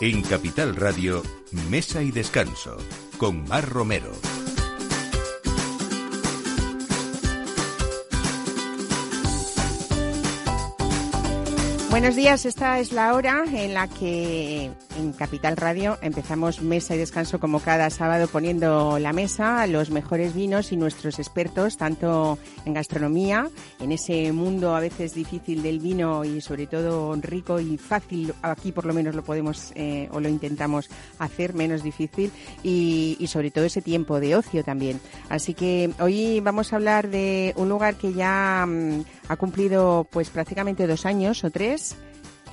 En Capital Radio, Mesa y Descanso, con Mar Romero. Buenos días, esta es la hora en la que en Capital Radio empezamos mesa y descanso como cada sábado poniendo la mesa los mejores vinos y nuestros expertos tanto en gastronomía, en ese mundo a veces difícil del vino y sobre todo rico y fácil, aquí por lo menos lo podemos eh, o lo intentamos hacer menos difícil y, y sobre todo ese tiempo de ocio también. Así que hoy vamos a hablar de un lugar que ya mm, ha cumplido pues prácticamente dos años o tres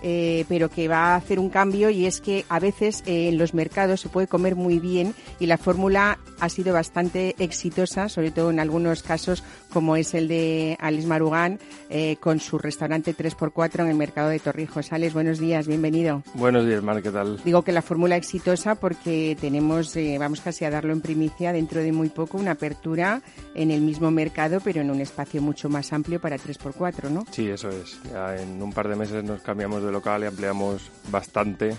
eh, pero que va a hacer un cambio y es que a veces eh, en los mercados se puede comer muy bien y la fórmula ha sido bastante exitosa, sobre todo en algunos casos como es el de Alice Marugán eh, con su restaurante 3x4 en el mercado de Torrijos. Alex, buenos días, bienvenido. Buenos días, Mar, ¿qué tal? Digo que la fórmula exitosa porque tenemos, vamos casi a darlo en primicia dentro de muy poco, una apertura en el mismo mercado, pero en un espacio mucho más amplio para 3x4, ¿no? Sí, eso es. Ya en un par de meses nos cambiamos de local y ampliamos bastante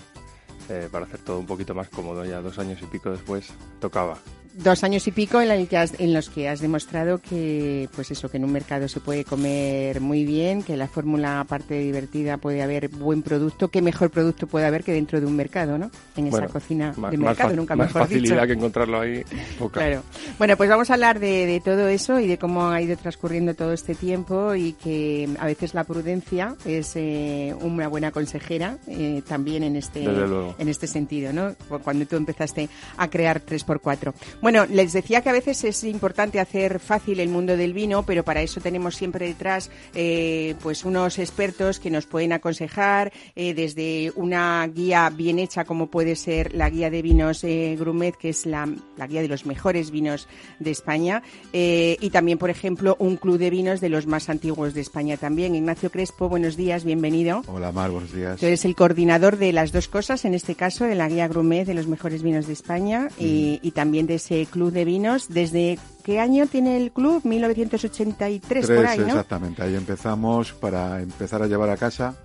eh, para hacer todo un poquito más cómodo. Ya dos años y pico después tocaba dos años y pico en, en, los que has demostrado que, pues eso, que en un mercado se puede comer muy bien, que la fórmula, aparte divertida, puede haber buen producto. ¿Qué mejor producto puede haber que dentro de un mercado, no? En esa cocina de mercado, nunca más facilidad que encontrarlo ahí, Claro. Bueno, pues vamos a hablar de, todo eso y de cómo ha ido transcurriendo todo este tiempo y que a veces la prudencia es eh, una buena consejera eh, también en este, en este sentido, ¿no? Cuando tú empezaste a crear 3x4. Bueno, les decía que a veces es importante hacer fácil el mundo del vino, pero para eso tenemos siempre detrás eh, pues unos expertos que nos pueden aconsejar eh, desde una guía bien hecha como puede ser la guía de vinos eh, Grumet, que es la, guía de los mejores vinos de España, y también, por ejemplo, un club de vinos de los más antiguos de España también. Ignacio Crespo, buenos días, bienvenido. Hola Mar, buenos días. Tú eres el coordinador de las dos cosas, en este caso de la guía Grumet de los mejores vinos de España y, y también de ese Club de Vinos. ¿Desde qué año tiene el club? 1983, por ahí, ¿no? Exactamente, ahí empezamos para empezar a llevar a casa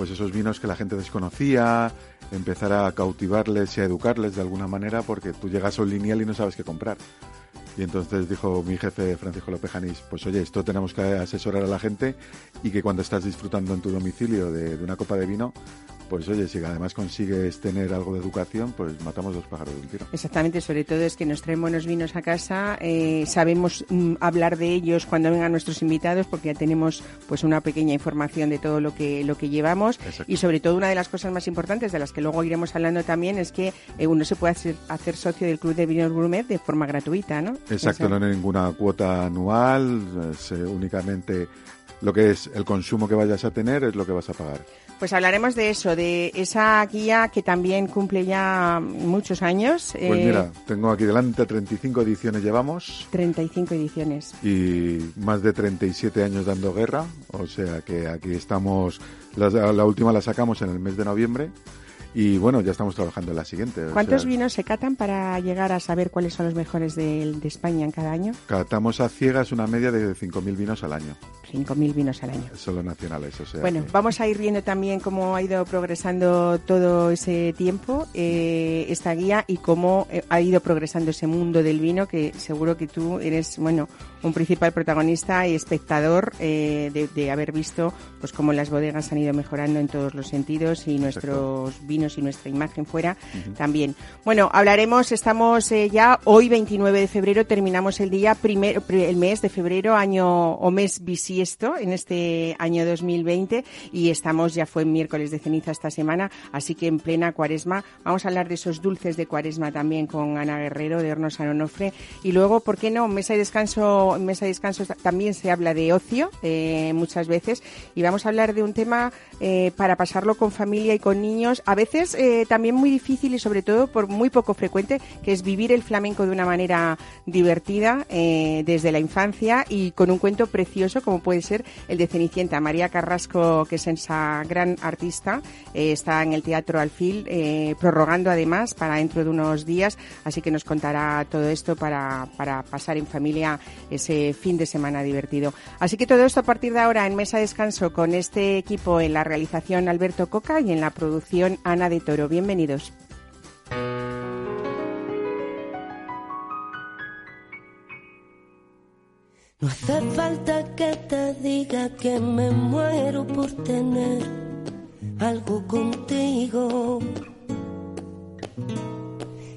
pues esos vinos que la gente desconocía, empezar a cautivarles y a educarles de alguna manera, porque tú llegas a un lineal y no sabes qué comprar. Y entonces dijo mi jefe Francisco López Janís, pues oye, esto tenemos que asesorar a la gente y que cuando estás disfrutando en tu domicilio de, de una copa de vino, pues oye, si además consigues tener algo de educación, pues matamos dos pájaros de un tiro. Exactamente, sobre todo es que nos traen buenos vinos a casa, eh, sabemos mm, hablar de ellos cuando vengan nuestros invitados, porque ya tenemos pues una pequeña información de todo lo que lo que llevamos y sobre todo una de las cosas más importantes de las que luego iremos hablando también es que eh, uno se puede hacer, hacer, socio del Club de Vinos Gourmet de forma gratuita, ¿no? Exacto, no hay ninguna cuota anual, es, eh, únicamente lo que es el consumo que vayas a tener es lo que vas a pagar. Pues hablaremos de eso, de esa guía que también cumple ya muchos años. Pues eh, mira, tengo aquí delante 35 ediciones llevamos. 35 ediciones. Y más de 37 años dando guerra, o sea que aquí estamos, la última la sacamos en el mes de noviembre y bueno, ya estamos trabajando en la siguiente. ¿Cuántos vinos se catan para llegar a saber cuáles son los mejores de, de España en cada año? Catamos a ciegas una media de 5.000 vinos al año. 5.000 vinos al año. Solo nacionales, o sea. Bueno, vamos a ir viendo también cómo ha ido progresando todo ese tiempo eh, esta guía y cómo eh, ha ido progresando ese mundo del vino, que seguro que tú eres, bueno, un principal protagonista y espectador eh, de, haber visto pues cómo las bodegas han ido mejorando en todos los sentidos y nuestros vinos y nuestra imagen fuera también. Bueno, hablaremos, estamos eh, ya hoy 29 de febrero, terminamos el día primero, el mes de febrero, año o mes bisiesto en este año 2020 y estamos, ya fue miércoles de ceniza esta semana, así que en plena cuaresma vamos a hablar de esos dulces de cuaresma también con Ana Guerrero de Hornos San Onofre y luego, ¿por qué no? Mesa de descanso, mesa de descanso también se habla de ocio eh, muchas veces y vamos a hablar de un tema eh, para pasarlo con familia y con niños, a veces eh, también muy difícil y sobre todo por muy poco frecuente, que es vivir el flamenco de una manera divertida eh, desde la infancia y con un cuento precioso como puede ser el de Cenicienta. María Carrasco, que es esa gran artista, eh, está en el Teatro Alfil, prorrogando además para dentro de unos días, así que nos contará todo esto para, para pasar en familia ese fin de semana divertido. Así que todo esto a partir de ahora en Mesa Descanso con este equipo en la realización Alberto Coca y en la producción Ana de Toro. Bienvenidos. No hace falta que te diga que me muero por tener algo contigo.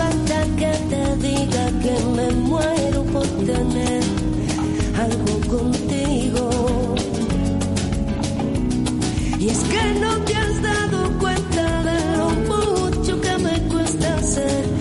Falta que te diga que me muero por tener algo contigo. Y es que no te has dado cuenta de lo mucho que me cuesta ser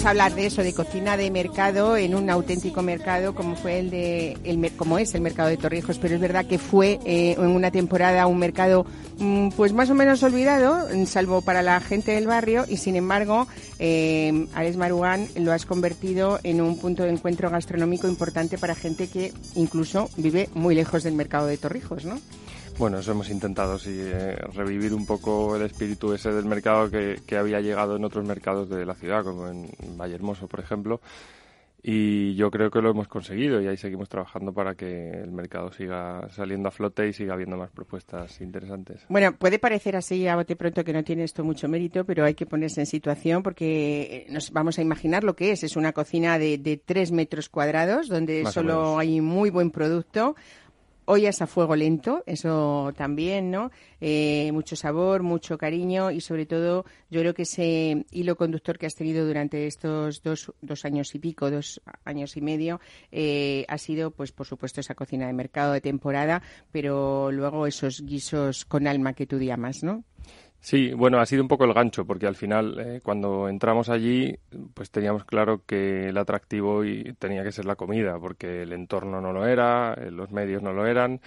vamos a hablar de eso, de cocina de mercado en un auténtico mercado como fue el de, como es el mercado de Torrijos, pero es verdad que fue eh, en una temporada un mercado mm, pues más o menos olvidado, mm, salvo para la gente del barrio, y sin embargo, eh, Alex Marugán lo has convertido en un punto de encuentro gastronómico importante para gente que incluso vive muy lejos del mercado de Torrijos, ¿no? Bueno, eso hemos intentado, sí, eh, revivir un poco el espíritu ese del mercado que, que había llegado en otros mercados de la ciudad, como en Vallehermoso, por ejemplo. Y yo creo que lo hemos conseguido y ahí seguimos trabajando para que el mercado siga saliendo a flote y siga habiendo más propuestas interesantes. Bueno, puede parecer así a bote pronto que no tiene esto mucho mérito, pero hay que ponerse en situación porque nos vamos a imaginar lo que es. Es una cocina de, de tres metros cuadrados donde Más solo hay muy buen producto. Ollas a fuego lento, eso también, ¿no? Eh, mucho sabor, mucho cariño y sobre todo yo creo que ese hilo conductor que has tenido durante estos dos, dos años y pico, dos años y medio, eh, ha sido, pues por supuesto, esa cocina de mercado de temporada, pero luego esos guisos con alma que tú llamas, ¿no? Sí, bueno, ha sido un poco el gancho, porque al final, eh, cuando entramos allí, pues teníamos claro que el atractivo y tenía que ser la comida, porque el entorno no lo era, eh, los medios no lo eran,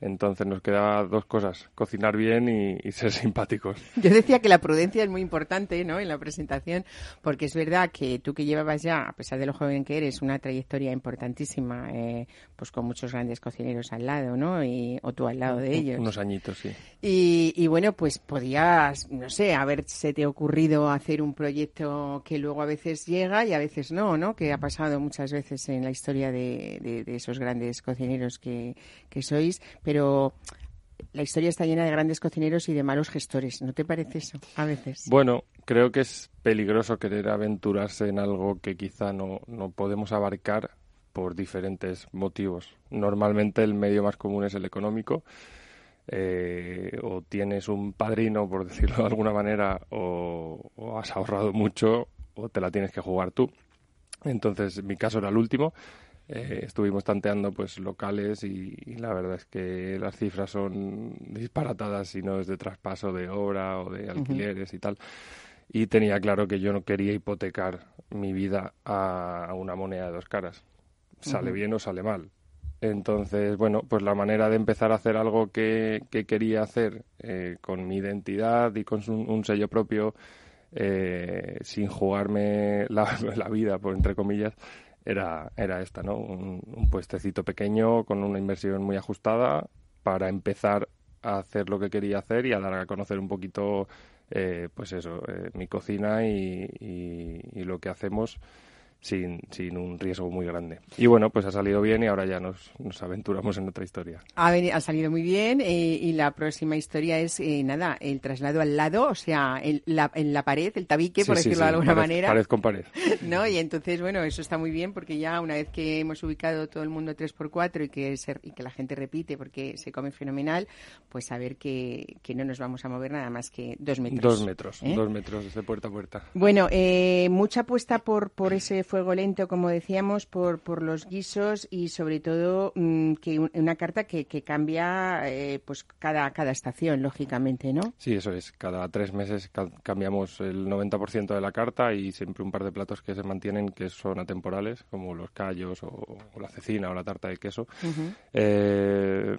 entonces nos quedaba dos cosas, cocinar bien y, ser simpáticos. Yo decía que la prudencia es muy importante, ¿no? En la presentación, porque es verdad que tú que llevabas ya, a pesar de lo joven que eres, una trayectoria importantísima, eh, pues con muchos grandes cocineros al lado, ¿no? Y, o tú al lado de ellos. Unos añitos, sí. Y, y bueno, pues podías, no sé, haberse te ocurrido hacer un proyecto que luego a veces llega y a veces no, ¿no? Que ha pasado muchas veces en la historia de, de- de esos grandes cocineros que, que sois, pero la historia está llena de grandes cocineros y de malos gestores, ¿no te parece eso? A veces. Bueno, creo que es peligroso querer aventurarse en algo que quizá no, no podemos abarcar por diferentes motivos. Normalmente el medio más común es el económico. eh, o tienes un padrino, por decirlo de alguna manera, o, o has ahorrado mucho, o te la tienes que jugar tú. Entonces, mi caso era el último. Eh, estuvimos tanteando pues locales y, y la verdad es que las cifras son disparatadas si no es de traspaso de obra o de alquileres y tal. Y tenía claro que yo no quería hipotecar mi vida a, a una moneda de dos caras. Sale bien o sale mal. Entonces, bueno, pues la manera de empezar a hacer algo que, que quería hacer eh, con mi identidad y con un, un sello propio, eh, sin jugarme la, la vida, por entre comillas, era, era esta, ¿no? Un, un puestecito pequeño con una inversión muy ajustada para empezar a hacer lo que quería hacer y a dar a conocer un poquito, eh, pues eso, eh, mi cocina y, y- y lo que hacemos sin, sin un riesgo muy grande. Y bueno, pues ha salido bien y ahora ya nos, nos aventuramos en otra historia. Ha, ha salido muy bien eh, y la próxima historia es, eh, nada, el traslado al lado, o sea, en la, en la pared, el tabique, por decirlo de alguna manera. Pared con pared. ¿No? Y entonces, bueno, eso está muy bien porque ya una vez que hemos ubicado todo el mundo 3x4 y que, y que la gente repite porque se come fenomenal, pues saber que, que no nos vamos a mover nada más que dos metros. Dos metros, ¿eh? dos metros desde puerta a puerta. Bueno, mucha apuesta por, por ese fuego lento, como decíamos, por, por los guisos y sobre todo mm, que una carta que, que cambia eh, pues cada, cada estación, lógicamente, ¿no? Sí, eso es. Cada tres meses cambiamos el 90% de la carta y siempre un par de platos que se mantienen que son atemporales, como los callos o, la cecina o la tarta de queso. Eh,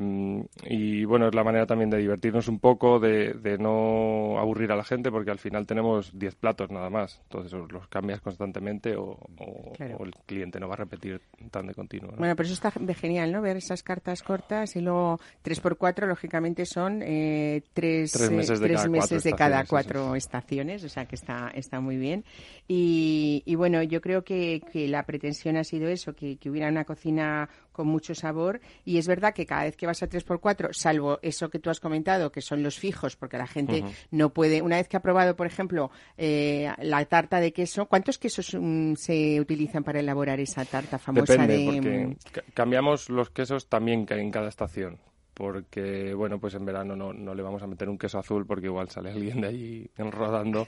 y bueno, es la manera también de divertirnos un poco, de, de no aburrir a la gente, porque al final tenemos 10 platos nada más. Entonces los cambias constantemente o, o el cliente no va a repetir tan de continuo. Bueno, pero eso está genial, ¿no? Ver esas cartas cortas y luego 3x4, lógicamente, son eh, tres, tres, meses de, cada, cuatro estaciones, o sea que está, está muy bien. Y, y bueno, yo creo que, que, la pretensión ha sido eso, que, que hubiera una cocina con mucho sabor. Y es verdad que cada vez que vas a 3x4, salvo eso que tú has comentado, que son los fijos, porque la gente no puede, una vez que ha probado, por ejemplo, eh, la tarta de queso, ¿cuántos quesos mm, se utilizan para elaborar esa tarta famosa Depende, porque mm, cambiamos los quesos también en cada estación porque bueno pues en verano no, no, le vamos a meter un queso azul porque igual sale alguien de allí rodando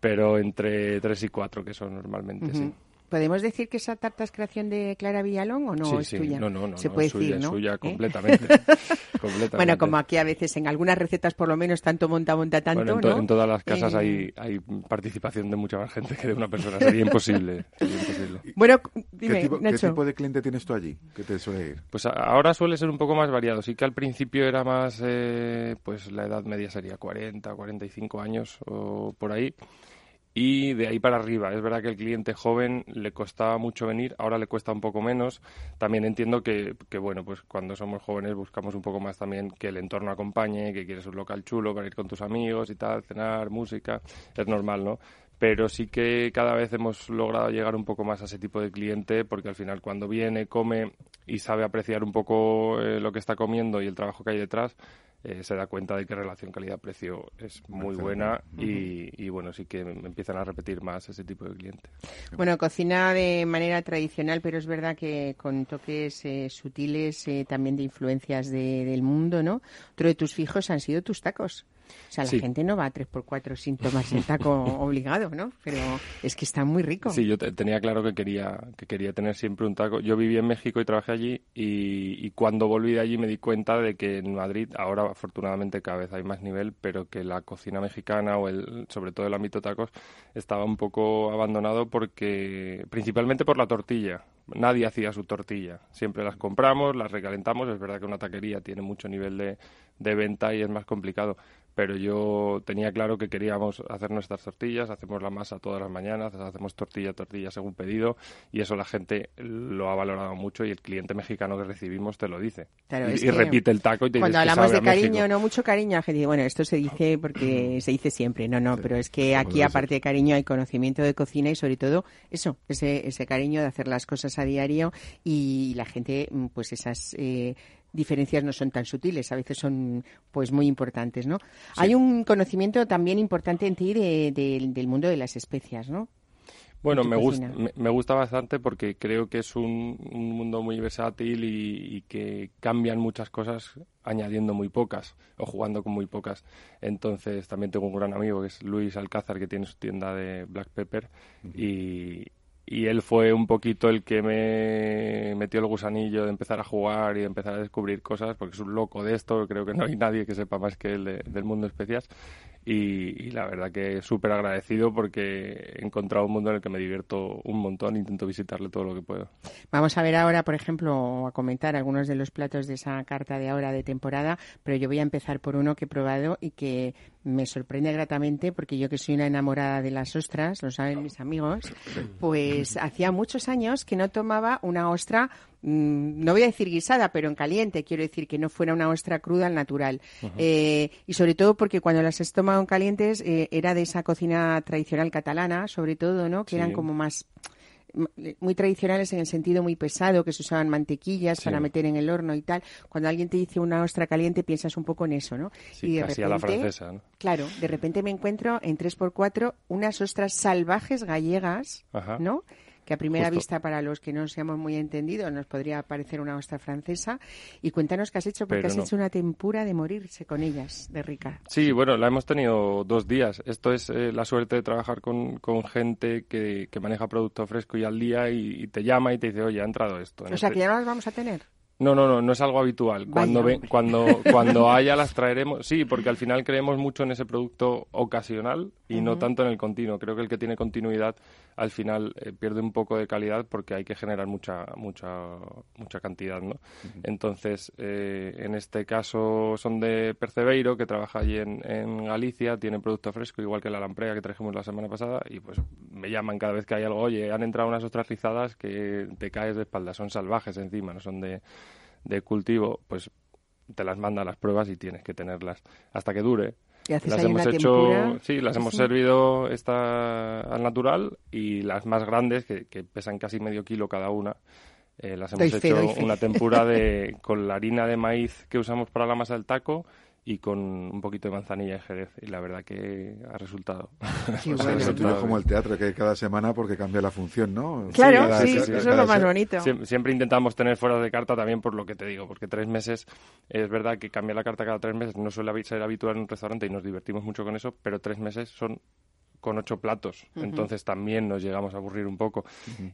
pero entre tres y cuatro quesos normalmente sí ¿Podemos decir que esa tarta es creación de Clara Villalón o no es tuya? No, no, no. Se puede es decir, suya, ¿no? suya ¿Eh? completamente, completamente, Bueno, como aquí a veces en algunas recetas por lo menos tanto monta, monta tanto, bueno, en, ¿no? en todas las casas hay, eh, hay participación de mucha más gente que de una persona. Sería imposible. Sería imposible. Bueno, dime, ¿Qué tipo, Nacho. ¿Qué tipo de cliente tienes tú allí que te suele ir? Pues ahora suele ser un poco más variado. Sí que al principio era más, eh, pues la edad media sería 40, 45 años o por ahí y de ahí para arriba. Es verdad que el cliente joven le costaba mucho venir, ahora le cuesta un poco menos. También entiendo que, que, bueno, pues cuando somos jóvenes buscamos un poco más también que el entorno acompañe, que quieres un local chulo para ir con tus amigos y tal, cenar, música, es normal, ¿no? Pero sí que cada vez hemos logrado llegar un poco más a ese tipo de cliente porque al final cuando viene, come y sabe apreciar un poco eh, lo que está comiendo y el trabajo que hay detrás, eh, se da cuenta de que relación calidad-precio es muy buena y, y, bueno, sí que empiezan a repetir más ese tipo de cliente. Bueno, cocina de manera tradicional, pero es verdad que con toques eh, sutiles eh, también de influencias de, del mundo, ¿no? Otro de tus fijos han sido tus tacos. O sea, la Sí. gente no va a 3x4 sin tomarse el taco obligado, ¿no? Pero es que está muy rico. Sí, yo te- tenía claro que quería, que quería tener siempre un taco. Yo viví en México y trabajé allí y, y cuando volví de allí me di cuenta de que en Madrid, ahora afortunadamente cada vez hay más nivel, pero que la cocina mexicana o el, sobre todo el ámbito tacos estaba un poco abandonado porque, principalmente por la tortilla. Nadie hacía su tortilla. Siempre las compramos, las recalentamos. Es verdad que una taquería tiene mucho nivel de, de venta y es más complicado. Pero yo tenía claro que queríamos hacer nuestras tortillas, hacemos la masa todas las mañanas, hacemos tortilla a tortilla según pedido y eso la gente lo ha valorado mucho y el cliente mexicano que recibimos te lo dice. Claro, y, repite el taco y te Cuando dice, "Es que hablamos sabe de a México". cariño, no mucho cariño, la gente dice, bueno, esto se dice porque se dice siempre. No, no, pero es que aquí, aparte de cariño, hay conocimiento de cocina y sobre todo eso, ese, ese cariño de hacer las cosas a diario y la gente, mm, pues esas eh, diferencias no son tan sutiles, a veces son pues muy importantes, ¿no? Hay un conocimiento también importante en ti de- de- del mundo de las especias, ¿no? Bueno, me gusta, cocina. me, me gusta bastante porque creo que es un, un mundo muy versátil y, y que cambian muchas cosas añadiendo muy pocas o jugando con muy pocas. Entonces también tengo un gran amigo que es Luis Alcázar que tiene su tienda de Black Pepper y, y él fue un poquito el que me metió el gusanillo de empezar a jugar y de empezar a descubrir cosas porque es un loco de esto. Creo que no hay nadie que sepa más que él de- del mundo de especias y, la verdad que súper agradecido porque he encontrado un mundo en el que me divierto un montón, intento visitarle todo lo que puedo. Vamos a ver ahora, por ejemplo, a comentar algunos de los platos de esa carta de ahora de temporada, pero yo voy a empezar por uno que he probado y que me sorprende gratamente porque yo que soy una enamorada de las ostras, lo saben mis amigos, pues hacía muchos años que no tomaba una ostra, mm, no voy a decir guisada, pero en caliente, quiero decir que no fuera una ostra cruda al natural. Eh, y sobre todo porque cuando las he tomado en calientes eh, era de esa cocina tradicional catalana, sobre todo, ¿no? Que eran como más muy tradicionales en el sentido muy pesado, que se usaban mantequillas para meter en el horno y tal. Cuando alguien te dice una ostra caliente, piensas un poco en eso, ¿no? y de repente, a la francesa, ¿no? Claro, de repente me encuentro en 3x4 unas ostras salvajes gallegas, ¿no? Que a primera vista para los que no seamos muy entendidos nos podría parecer una ostra francesa. Y cuéntanos qué has hecho, porque has hecho una tempura de morirse con ellas, de rica. Sí, bueno, la hemos tenido dos días. Esto es eh, la suerte de trabajar con, con gente que, que, maneja producto fresco y al día y, te llama y te dice, oye, ha entrado esto. O sea, este que ya no las vamos a tener. No, no, no, no es algo habitual. Cuando, cuando, cuando haya las traeremos, sí, porque al final creemos mucho en ese producto ocasional y no tanto en el continuo. Creo que el que tiene continuidad al final eh, pierde un poco de calidad porque hay que generar mucha mucha mucha cantidad, ¿no? Entonces, eh, en este caso son de Percebeiro, que trabaja allí en, en, Galicia, tiene producto fresco, igual que la lamprea que trajimos la semana pasada, y pues me llaman cada vez que hay algo, oye, han entrado unas otras rizadas que te caes de espalda, son salvajes encima, no son de, de cultivo, pues te las manda las pruebas y tienes que tenerlas hasta que dure. Las hemos hecho, sí, las hemos servido esta al natural y las más grandes que, pesan casi medio kilo cada una. Eh, las hemos hecho una tempura de con la harina de maíz que usamos para la masa del taco y con un poquito de manzanilla y jerez y la verdad que ha resultado. Bueno. Es como el teatro que hay cada semana porque cambia la función, ¿no? Claro, sí, eso es lo más bonito. Siempre, intentamos tener fuera de carta también por lo que te digo, porque tres meses es verdad que cambia la carta cada tres meses, no suele ser habitual en un restaurante y nos divertimos mucho con eso, pero tres meses son con ocho platos. Entonces también nos llegamos a aburrir un poco.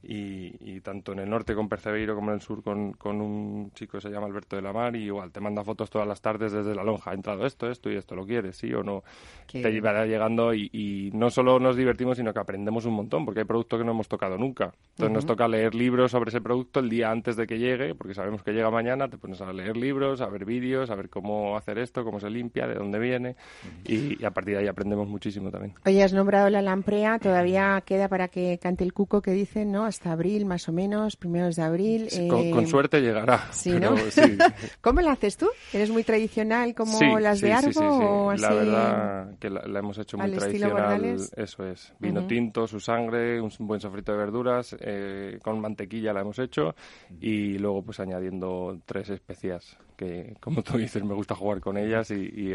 y, tanto en el norte con Percebeiro como en el sur con, con, un chico que se llama Alberto de la Mar y igual te manda fotos todas las tardes desde la lonja. Ha entrado esto, esto y esto, ¿lo quieres? ¿Sí o no? Te llevará llegando y, no solo nos divertimos, sino que aprendemos un montón porque hay productos que no hemos tocado nunca. Entonces nos toca leer libros sobre ese producto el día antes de que llegue, porque sabemos que llega mañana, te pones a leer libros, a ver vídeos, a ver cómo hacer esto, cómo se limpia, de dónde viene y, a partir de ahí aprendemos muchísimo también. Oye, has nombrado la lamprea, todavía queda para que cante el cuco que dicen, ¿no? Hasta abril, más o menos, primeros de abril. con, eh, suerte llegará. Sí, ¿no? ¿Cómo la haces tú? ¿Eres muy tradicional como las de Argo? o así? La verdad que la, hemos hecho muy tradicional. Eso es. Vino tinto, su sangre, un buen sofrito de verduras, eh, con mantequilla la hemos hecho y luego pues añadiendo tres especias que, como tú dices, me gusta jugar con ellas y,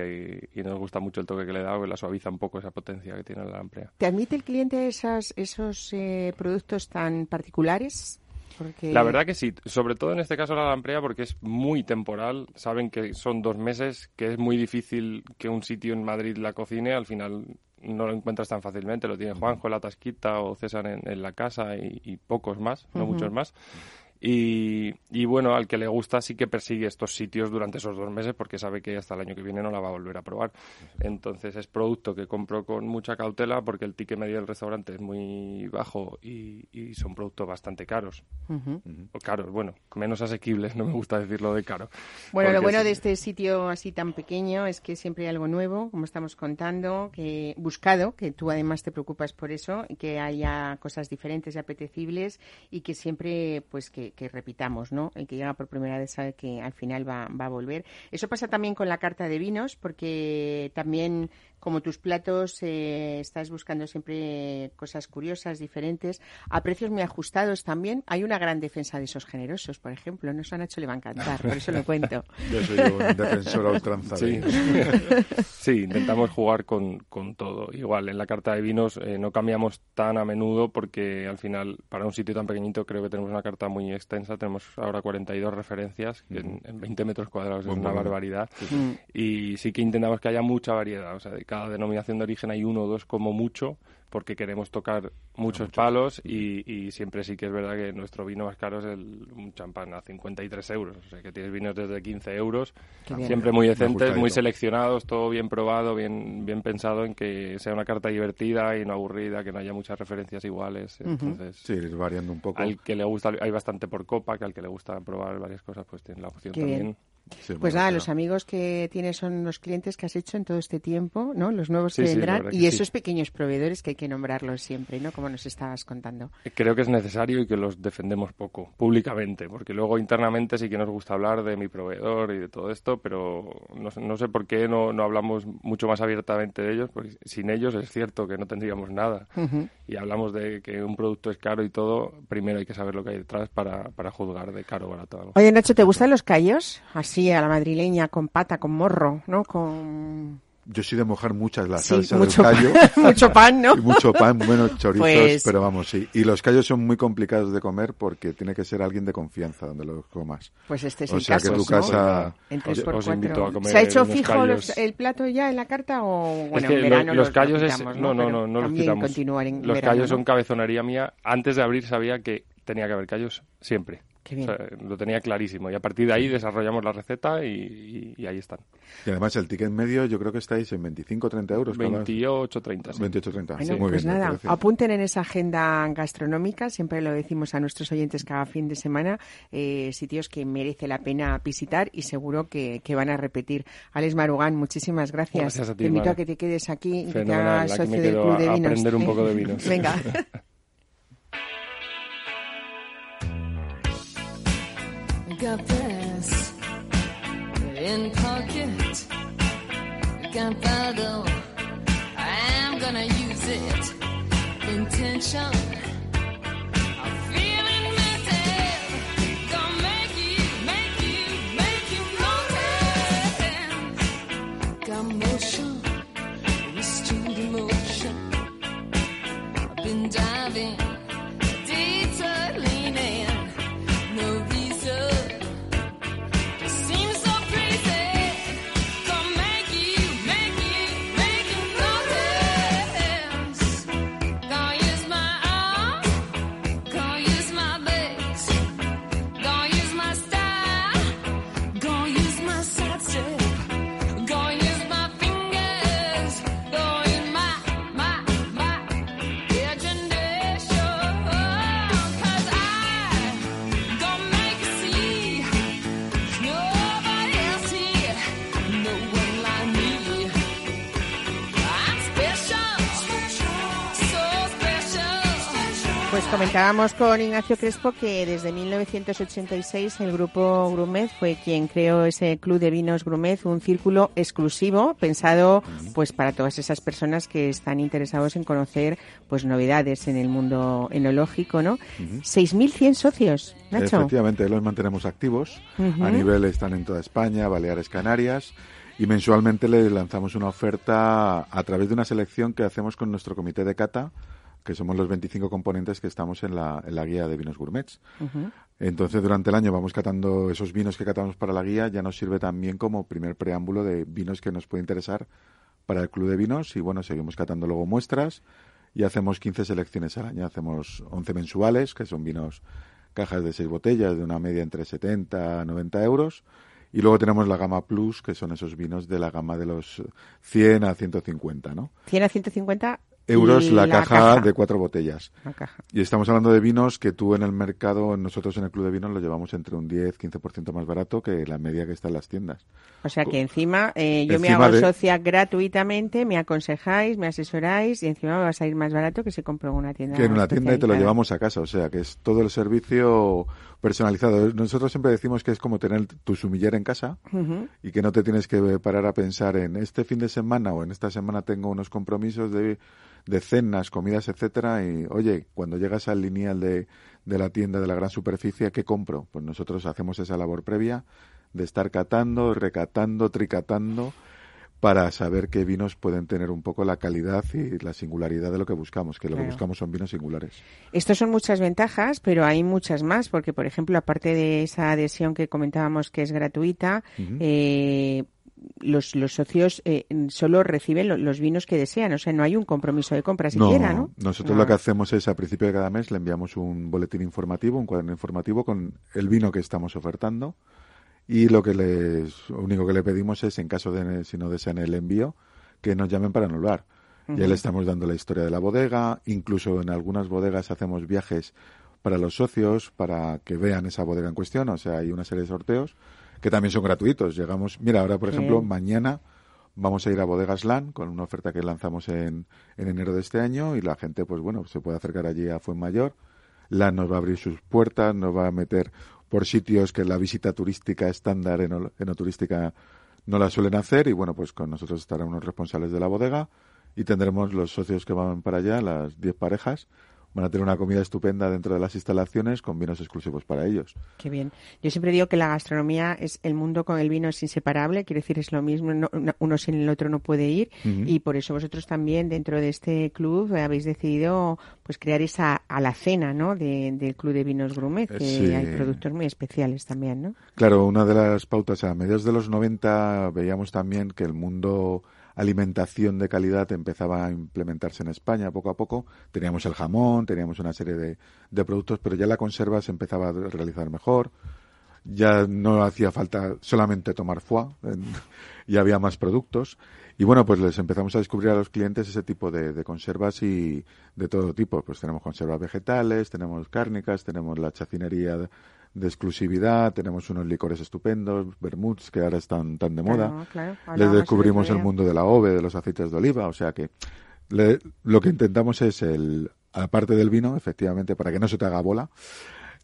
nos gusta mucho el toque que le da, que la suaviza un poco esa potencia que tiene la amplia. ¿Te admite el cliente esas, esos eh, productos tan particulares? La verdad que sí, sobre todo en este caso la lamprea porque es muy temporal, saben que son dos meses, que es muy difícil que un sitio en Madrid la cocine, al final no lo encuentras tan fácilmente, lo tiene Juanjo en la tasquita o César en, la casa y, pocos más, no muchos más. Y, bueno, al que le gusta sí que persigue estos sitios durante esos dos meses porque sabe que hasta el año que viene no la va a volver a probar. Entonces es producto que compro con mucha cautela porque el ticket medio del restaurante es muy bajo y, son productos bastante caros. O caros, bueno, menos asequibles, no me gusta decirlo de caro. Bueno, lo bueno de este sitio así tan pequeño es que siempre hay algo nuevo, como estamos contando, que buscado, que tú además te preocupas por eso, que haya cosas diferentes y apetecibles y que siempre pues que que repitamos, ¿no? El que llega por primera vez sabe que al final va, va a volver. Eso pasa también con la carta de vinos, porque también como tus platos eh, estás buscando siempre cosas curiosas, diferentes, a precios muy ajustados también. Hay una gran defensa de esos generosos, por ejemplo. No a Nacho le va a encantar, por eso lo cuento. Yo soy un defensor a ultranza. Sí. sí, intentamos jugar con, con, todo. Igual, en la carta de vinos eh, no cambiamos tan a menudo porque al final, para un sitio tan pequeñito, creo que tenemos una carta muy extensa. Tenemos ahora 42 referencias, que en, 20 metros cuadrados es una barbaridad. Y sí que intentamos que haya mucha variedad. O sea, de cada denominación de origen hay uno o dos como mucho, porque queremos tocar muchos palos y, siempre sí que es verdad que nuestro vino más caro es el, un champán a 53 euros. O sea, que tienes vinos desde 15 euros, siempre muy decentes, muy seleccionados, todo bien probado, bien, bien pensado en que sea una carta divertida y no aburrida, que no haya muchas referencias iguales. Entonces, sí, ir variando un poco. Al que le gusta, hay bastante por copa, que al que le gusta probar varias cosas, pues tiene la opción también. Sí, Pues nada, los amigos que tienes son los clientes que has hecho en todo este tiempo, ¿no? Los nuevos Sí, que vendrán y esos pequeños proveedores que hay que nombrarlos siempre, ¿no? Como nos estabas contando. Creo que es necesario y que los defendemos poco, públicamente, porque luego internamente sí que nos gusta hablar de mi proveedor y de todo esto, pero no, sé- no sé por qué no, no hablamos mucho más abiertamente de ellos, porque sin ellos es cierto que no tendríamos nada. Y hablamos de que un producto es caro y todo, primero hay que saber lo que hay detrás para, para juzgar de caro o barato. Oye, Nacho, ¿te gustan los callos? Así, a la madrileña, con pata, con morro, ¿no? Con... Yo soy de mojar muchas la Sí, salsa mucho, del callo. mucho pan, ¿no? Y mucho pan, buenos chorizos, Pues- pero vamos, sí. Y los callos son muy complicados de comer porque tiene que ser alguien de confianza donde los comas. Pues este es O el sea que caso, tu ¿no? casa- En Os- os invito a comer ¿Se ha hecho fijo callos. los- el plato ya en la carta o bueno, es que en lo- verano los lo callos es, quitamos, no, no, Pero no, no los quitamos. continuar en los verano, callos ¿no? son cabezonería mía. Antes de abrir sabía que tenía que haber callos siempre. Qué bien. O sea, lo tenía clarísimo. Y a partir de ahí desarrollamos la receta y, y- y ahí están. Y además el ticket medio yo creo que estáis en 25 o 30 euros. cada- 28, 30. sí. 28 30. Bueno, Sí, muy pues bien, nada, apunten en esa agenda gastronómica, siempre lo decimos a nuestros oyentes cada fin de semana, eh, sitios que merece la pena visitar y seguro que, que van a repetir. Alex Marugán, muchísimas gracias. Gracias a ti, te invito Mara. a que te quedes aquí y que te Fenomenal, hagas aquí me socio del Club de a Vinos. aprender un poco de vinos. Venga. Got this in pocket. Gunpowder. I'm gonna use it. Intention. Pues comentábamos con Ignacio Crespo que desde 1986 el grupo Grumet fue quien creó ese club de vinos Grumet, un círculo exclusivo pensado pues para todas esas personas que están interesados en conocer pues novedades en el mundo enológico, ¿no? 6.100 socios, Nacho. Efectivamente, los mantenemos activos. A nivel están en toda España, Baleares, Canarias. Y mensualmente les lanzamos una oferta a través de una selección que hacemos con nuestro comité de cata, que somos los 25 componentes que estamos en la, en la guía de vinos gourmets. Entonces, durante el año vamos catando esos vinos que catamos para la guía, ya nos sirve también como primer preámbulo de vinos que nos puede interesar para el club de vinos. Y bueno, seguimos catando luego muestras y hacemos 15 selecciones al año. Hacemos 11 mensuales, que son vinos, cajas de 6 botellas, de una media entre 70 a 90 euros. Y luego tenemos la gama Plus, que son esos vinos de la gama de los 100 a 150, ¿no? 100 a 150 Euros la, caja, de cuatro botellas. La caja. Y estamos hablando de vinos que tú en el mercado, nosotros en el Club de Vinos lo llevamos entre un 10-15% más barato que la media que está en las tiendas. O sea que encima eh, yo me hago de- socia gratuitamente, me aconsejáis, me asesoráis y encima me va a salir más barato que si compro en una tienda. Que en una tienda y te lo llevamos a casa, o sea que es todo el servicio personalizado. Nosotros siempre decimos que es como tener tu sumiller en casa y que no te tienes que parar a pensar en este fin de semana o en esta semana tengo unos compromisos de, de cenas, comidas, etcétera y oye, cuando llegas al lineal de, de la tienda de la gran superficie, ¿qué compro? Pues nosotros hacemos esa labor previa de estar catando, recatando, tricatando para saber qué vinos pueden tener un poco la calidad y la singularidad de lo que buscamos, que lo que buscamos son vinos singulares. Estos son muchas ventajas, pero hay muchas más, porque, por ejemplo, aparte de esa adhesión que comentábamos que es gratuita, eh, los, los socios eh, solo reciben lo- los vinos que desean, o sea, no hay un compromiso de compra siquiera, ¿no? Nosotros Ah. lo que hacemos es a principio de cada mes le enviamos un boletín informativo, un cuaderno informativo con el vino que estamos ofertando y lo que les lo único que le pedimos es en caso de si no desean el envío que nos llamen para anular. Ya le estamos dando la historia de la bodega, incluso en algunas bodegas hacemos viajes para los socios para que vean esa bodega en cuestión, o sea, hay una serie de sorteos que también son gratuitos. Llegamos, mira, ahora por ejemplo, Bien. mañana vamos a ir a Bodegas LAN con una oferta que lanzamos en, en enero de este año y la gente, pues bueno, se puede acercar allí a Fuenmayor. LAN nos va a abrir sus puertas, nos va a meter por sitios que la visita turística estándar eno- enoturística no la suelen hacer y bueno, pues con nosotros estarán unos responsables de la bodega y tendremos los socios que van para allá, las 10 parejas, van a tener una comida estupenda dentro de las instalaciones con vinos exclusivos para ellos. Qué bien. Yo siempre digo que la gastronomía es el mundo con el vino es inseparable, quiere decir es lo mismo, no- no- uno sin el otro no puede ir y por eso vosotros también dentro de este club habéis decidido pues crear esa alacena, ¿no? De- del club de vinos Grumet, que Sí. hay productos muy especiales también, ¿no? Claro, una de las pautas a mediados de los 90 veíamos también que el mundo alimentación de calidad empezaba a implementarse en España poco a poco. Teníamos el jamón, teníamos una serie de, de productos, pero ya la conserva se empezaba a realizar mejor. Ya no hacía falta solamente tomar foie, ya había más productos. Y bueno, pues les empezamos a descubrir a los clientes ese tipo de, de conservas y de todo tipo. Pues tenemos conservas vegetales, tenemos cárnicas, tenemos la chacinería de, exclusividad, tenemos unos licores estupendos, vermuts que ahora están tan de moda. Claro, claro. Les descubrimos el mundo de la ove, de los aceites de oliva, o sea que le- lo que intentamos es el, aparte del vino, efectivamente, para que no se te haga bola,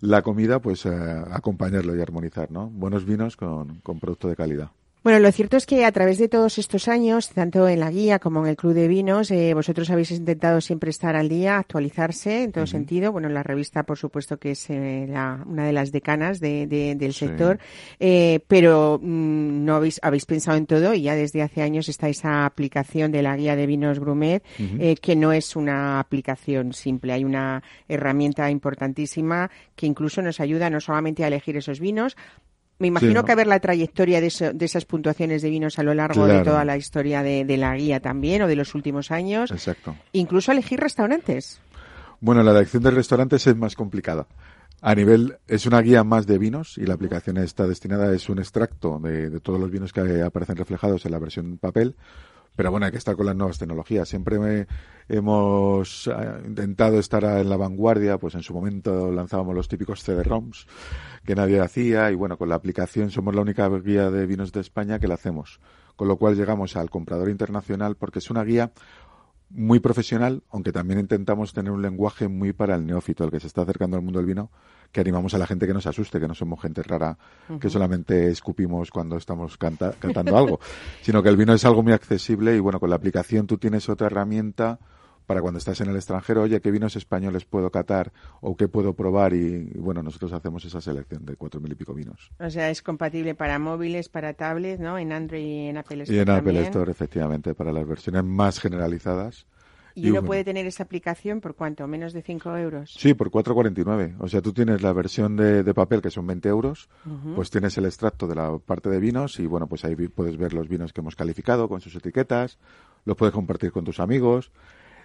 la comida, pues eh, acompañarlo y armonizar, ¿no? Buenos vinos con, con producto de calidad. Bueno, lo cierto es que a través de todos estos años, tanto en la guía como en el Club de Vinos, eh, vosotros habéis intentado siempre estar al día, actualizarse en todo sentido. Bueno, la revista, por supuesto, que es eh, la- una de las decanas de- de- del Sí. sector, eh, pero mm, no habéis, habéis pensado en todo y ya desde hace años está esa aplicación de la guía de vinos Grumet, eh, que no es una aplicación simple, hay una herramienta importantísima que incluso nos ayuda no solamente a elegir esos vinos, me imagino ¿no? que a ver la trayectoria de, eso- de esas puntuaciones de vinos a lo largo de toda la historia de, de la guía también o de los últimos años. Exacto. Incluso elegir restaurantes. Bueno, la elección de restaurantes es más complicada. A nivel, es una guía más de vinos y la aplicación está destinada, es un extracto de, de todos los vinos que aparecen reflejados en la versión papel. Pero bueno, hay que estar con las nuevas tecnologías. Siempre me- hemos eh, intentado estar en la vanguardia, pues en su momento lanzábamos los típicos CD-ROMs que nadie hacía y bueno, con la aplicación somos la única guía de vinos de España que la hacemos. Con lo cual llegamos al comprador internacional porque es una guía muy profesional, aunque también intentamos tener un lenguaje muy para el neófito, el que se está acercando al mundo del vino, que animamos a la gente que no se asuste, que no somos gente rara, que solamente escupimos cuando estamos canta- cantando algo, sino que el vino es algo muy accesible y bueno, con la aplicación tú tienes otra herramienta para cuando estás en el extranjero, oye, ¿qué vinos españoles puedo catar o qué puedo probar? Y, y bueno, nosotros hacemos esa selección de cuatro mil y pico vinos. O sea, es compatible para móviles, para tablets, ¿no? En Android y en Apple Store Y en Apple. Store, efectivamente, para las versiones más generalizadas. Y uno puede tener esa aplicación por cuánto? Menos de 5 euros. Sí, por 4,49. O sea, tú tienes la versión de, de papel, que son 20 euros, pues tienes el extracto de la parte de vinos y, bueno, pues ahí puedes ver los vinos que hemos calificado con sus etiquetas, los puedes compartir con tus amigos,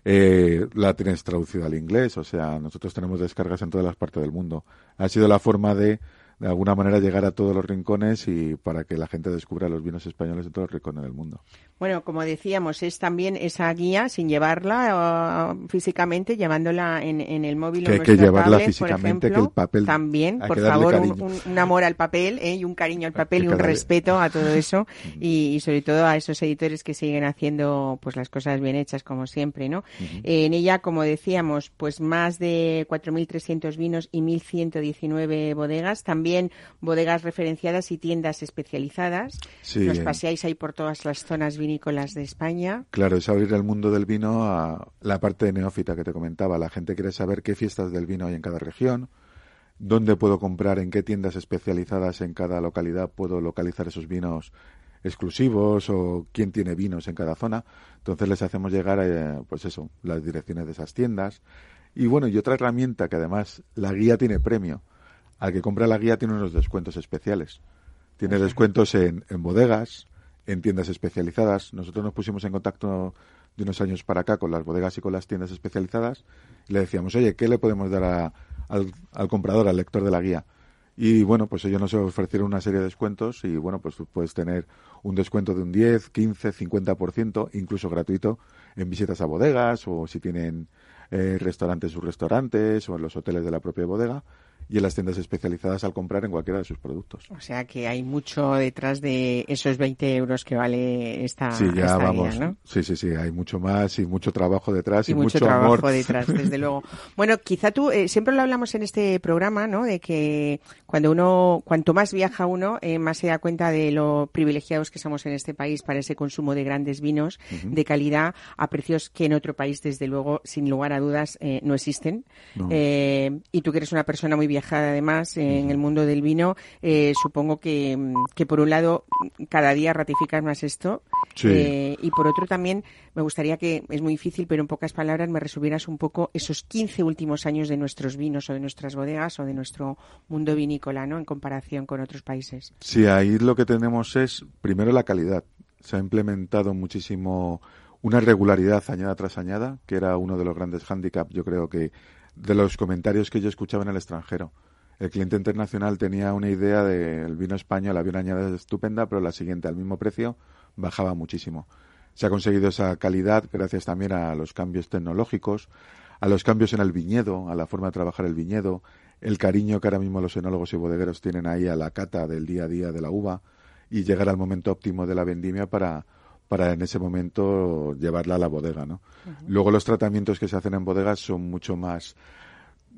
eh, la tienes traducida al inglés, o sea, nosotros tenemos descargas en todas las partes del mundo. Ha sido la forma de, de alguna manera, llegar a todos los rincones y para que la gente descubra los vinos españoles en todos los rincones del mundo. Bueno, como decíamos, es también esa guía sin llevarla eh, físicamente, llevándola en, en el móvil Que hay que llevarla tablet, físicamente, que ejemplo. el papel- También, por que favor, un, un- amor al papel ¿eh? y un cariño al papel y que un darle- respeto a todo eso y, y sobre todo a esos editores que siguen haciendo pues las cosas bien hechas como siempre, ¿no? Eh, en ella, como decíamos, pues más de 4.300 vinos y 1.119 bodegas, también bodegas referenciadas y tiendas especializadas. Sí, Nos paseáis ahí por todas las zonas vinícolas de España. Claro, es abrir el mundo del vino a la parte de neófita que te comentaba. La gente quiere saber qué fiestas del vino hay en cada región, dónde puedo comprar, en qué tiendas especializadas en cada localidad puedo localizar esos vinos exclusivos o quién tiene vinos en cada zona. Entonces les hacemos llegar, eh, pues eso, las direcciones de esas tiendas. Y bueno, y otra herramienta que además la guía tiene premio. Al que compra la guía tiene unos descuentos especiales. Tiene descuentos en, en bodegas, en tiendas especializadas. Nosotros nos pusimos en contacto de unos años para acá con las bodegas y con las tiendas especializadas y le decíamos, oye, ¿qué le podemos dar a- al, al comprador, al lector de la guía? Y bueno, pues ellos nos ofrecieron una serie de descuentos y bueno, pues tú puedes tener un descuento de un 10, 15, 50%, incluso gratuito en visitas a bodegas o si tienen eh, restaurantes sus restaurantes o en los hoteles de la propia bodega. Y en las tiendas especializadas al comprar en cualquiera de sus productos. O sea que hay mucho detrás de esos 20 euros que vale esta, Sí, ya esta vamos. ¿no? Sí, sí, sí, hay mucho más y mucho trabajo detrás y, y mucho, mucho, trabajo amor. detrás, desde luego. Bueno, quizá tú, eh, siempre lo hablamos en este programa, ¿no? De que cuando uno, cuanto más viaja uno, eh, más se da cuenta de lo privilegiados que somos en este país para ese consumo de grandes vinos de calidad a precios que en otro país, desde luego, sin lugar a dudas, eh, no existen. No. Y tú que eres una persona muy viajada, además, en el mundo del vino, eh, supongo que, que por un lado, cada día ratificas más esto. Sí. Eh, y por otro también me gustaría que, es muy difícil, pero en pocas palabras me resumieras un poco esos 15 últimos años de nuestros vinos o de nuestras bodegas o de nuestro mundo vinícola, ¿no? En comparación con otros países. Sí, ahí lo que tenemos es, primero, la calidad. Se ha implementado muchísimo una regularidad añada tras añada, que era uno de los grandes hándicaps, yo creo que, de los comentarios que yo escuchaba en el extranjero. El cliente internacional tenía una idea del vino español, había una añadida estupenda, pero la siguiente, al mismo precio, bajaba muchísimo. Se ha conseguido esa calidad gracias también a los cambios tecnológicos, a los cambios en el viñedo, a la forma de trabajar el viñedo, el cariño que ahora mismo los enólogos y bodegueros tienen ahí a la cata del día a día de la uva y llegar al momento óptimo de la vendimia para, para en ese momento llevarla a la bodega, ¿no? Luego los tratamientos que se hacen en bodegas son mucho más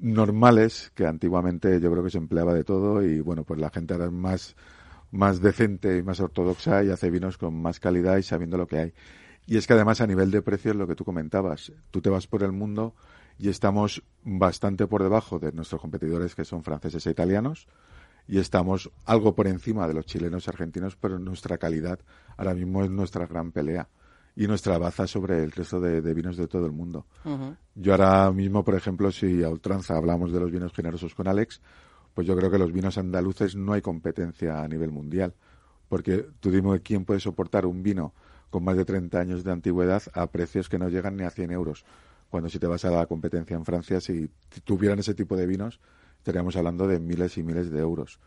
normales que antiguamente yo creo que se empleaba de todo y bueno, pues la gente ahora es más más decente y más ortodoxa y hace vinos con más calidad y sabiendo lo que hay. Y es que además a nivel de precios, lo que tú comentabas, tú te vas por el mundo y estamos bastante por debajo de nuestros competidores que son franceses e italianos y estamos algo por encima de los chilenos y argentinos, pero nuestra calidad ahora mismo es nuestra gran pelea y nuestra baza sobre el resto de, de vinos de todo el mundo. Yo ahora mismo, por ejemplo, si a ultranza hablamos de los vinos generosos con Alex, pues yo creo que los vinos andaluces no hay competencia a nivel mundial. Porque tú dime quién puede soportar un vino con más de 30 años de antigüedad a precios que no llegan ni a 100 euros. Cuando si te vas a la competencia en Francia, si tuvieran ese tipo de vinos, estaríamos hablando de miles y miles de euros.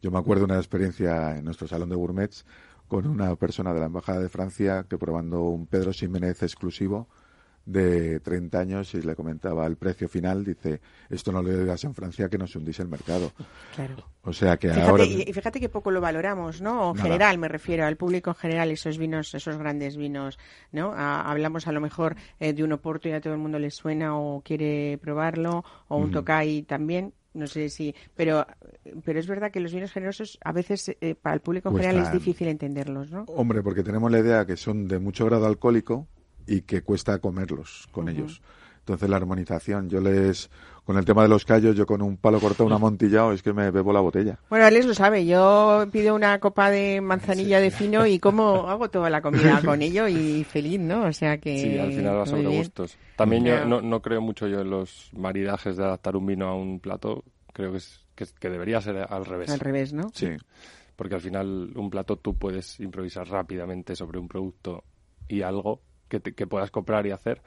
Yo me acuerdo de una experiencia en nuestro salón de gourmets con una persona de la Embajada de Francia que probando un Pedro Ximénez exclusivo de 30 años y le comentaba el precio final, dice, esto no lo digas en Francia que nos hundís el mercado. Claro. O sea que Fíjate, ahora... y fíjate que poco lo valoramos, ¿no? En Nada. general, me refiero al público en general, esos vinos, esos grandes vinos, ¿no? A- hablamos a lo mejor eh, de un Oporto y a todo el mundo le suena o quiere probarlo, o un Tokai también, no sé si... Pero, pero es verdad que los vinos generosos a veces eh, para el público en general es difícil entenderlos, ¿no? Hombre, porque tenemos la idea que son de mucho grado alcohólico y que cuesta comerlos con ellos. Entonces la armonización, yo les, con el tema de los callos, yo con un palo cortado, un amontillado, es que me bebo la botella. Bueno, Alex lo sabe, yo pido una copa de manzanilla de fino y como hago toda la comida con ello y feliz, ¿no? O sea que... Sí, al final va sobre bien. gustos. También yo no, no creo mucho yo en los maridajes de adaptar un vino a un plato. Creo que, es, que, que debería ser al revés. Al revés, ¿no? Sí. Porque al final un plato tú puedes improvisar rápidamente sobre un producto y algo que, te- que puedas comprar y hacer.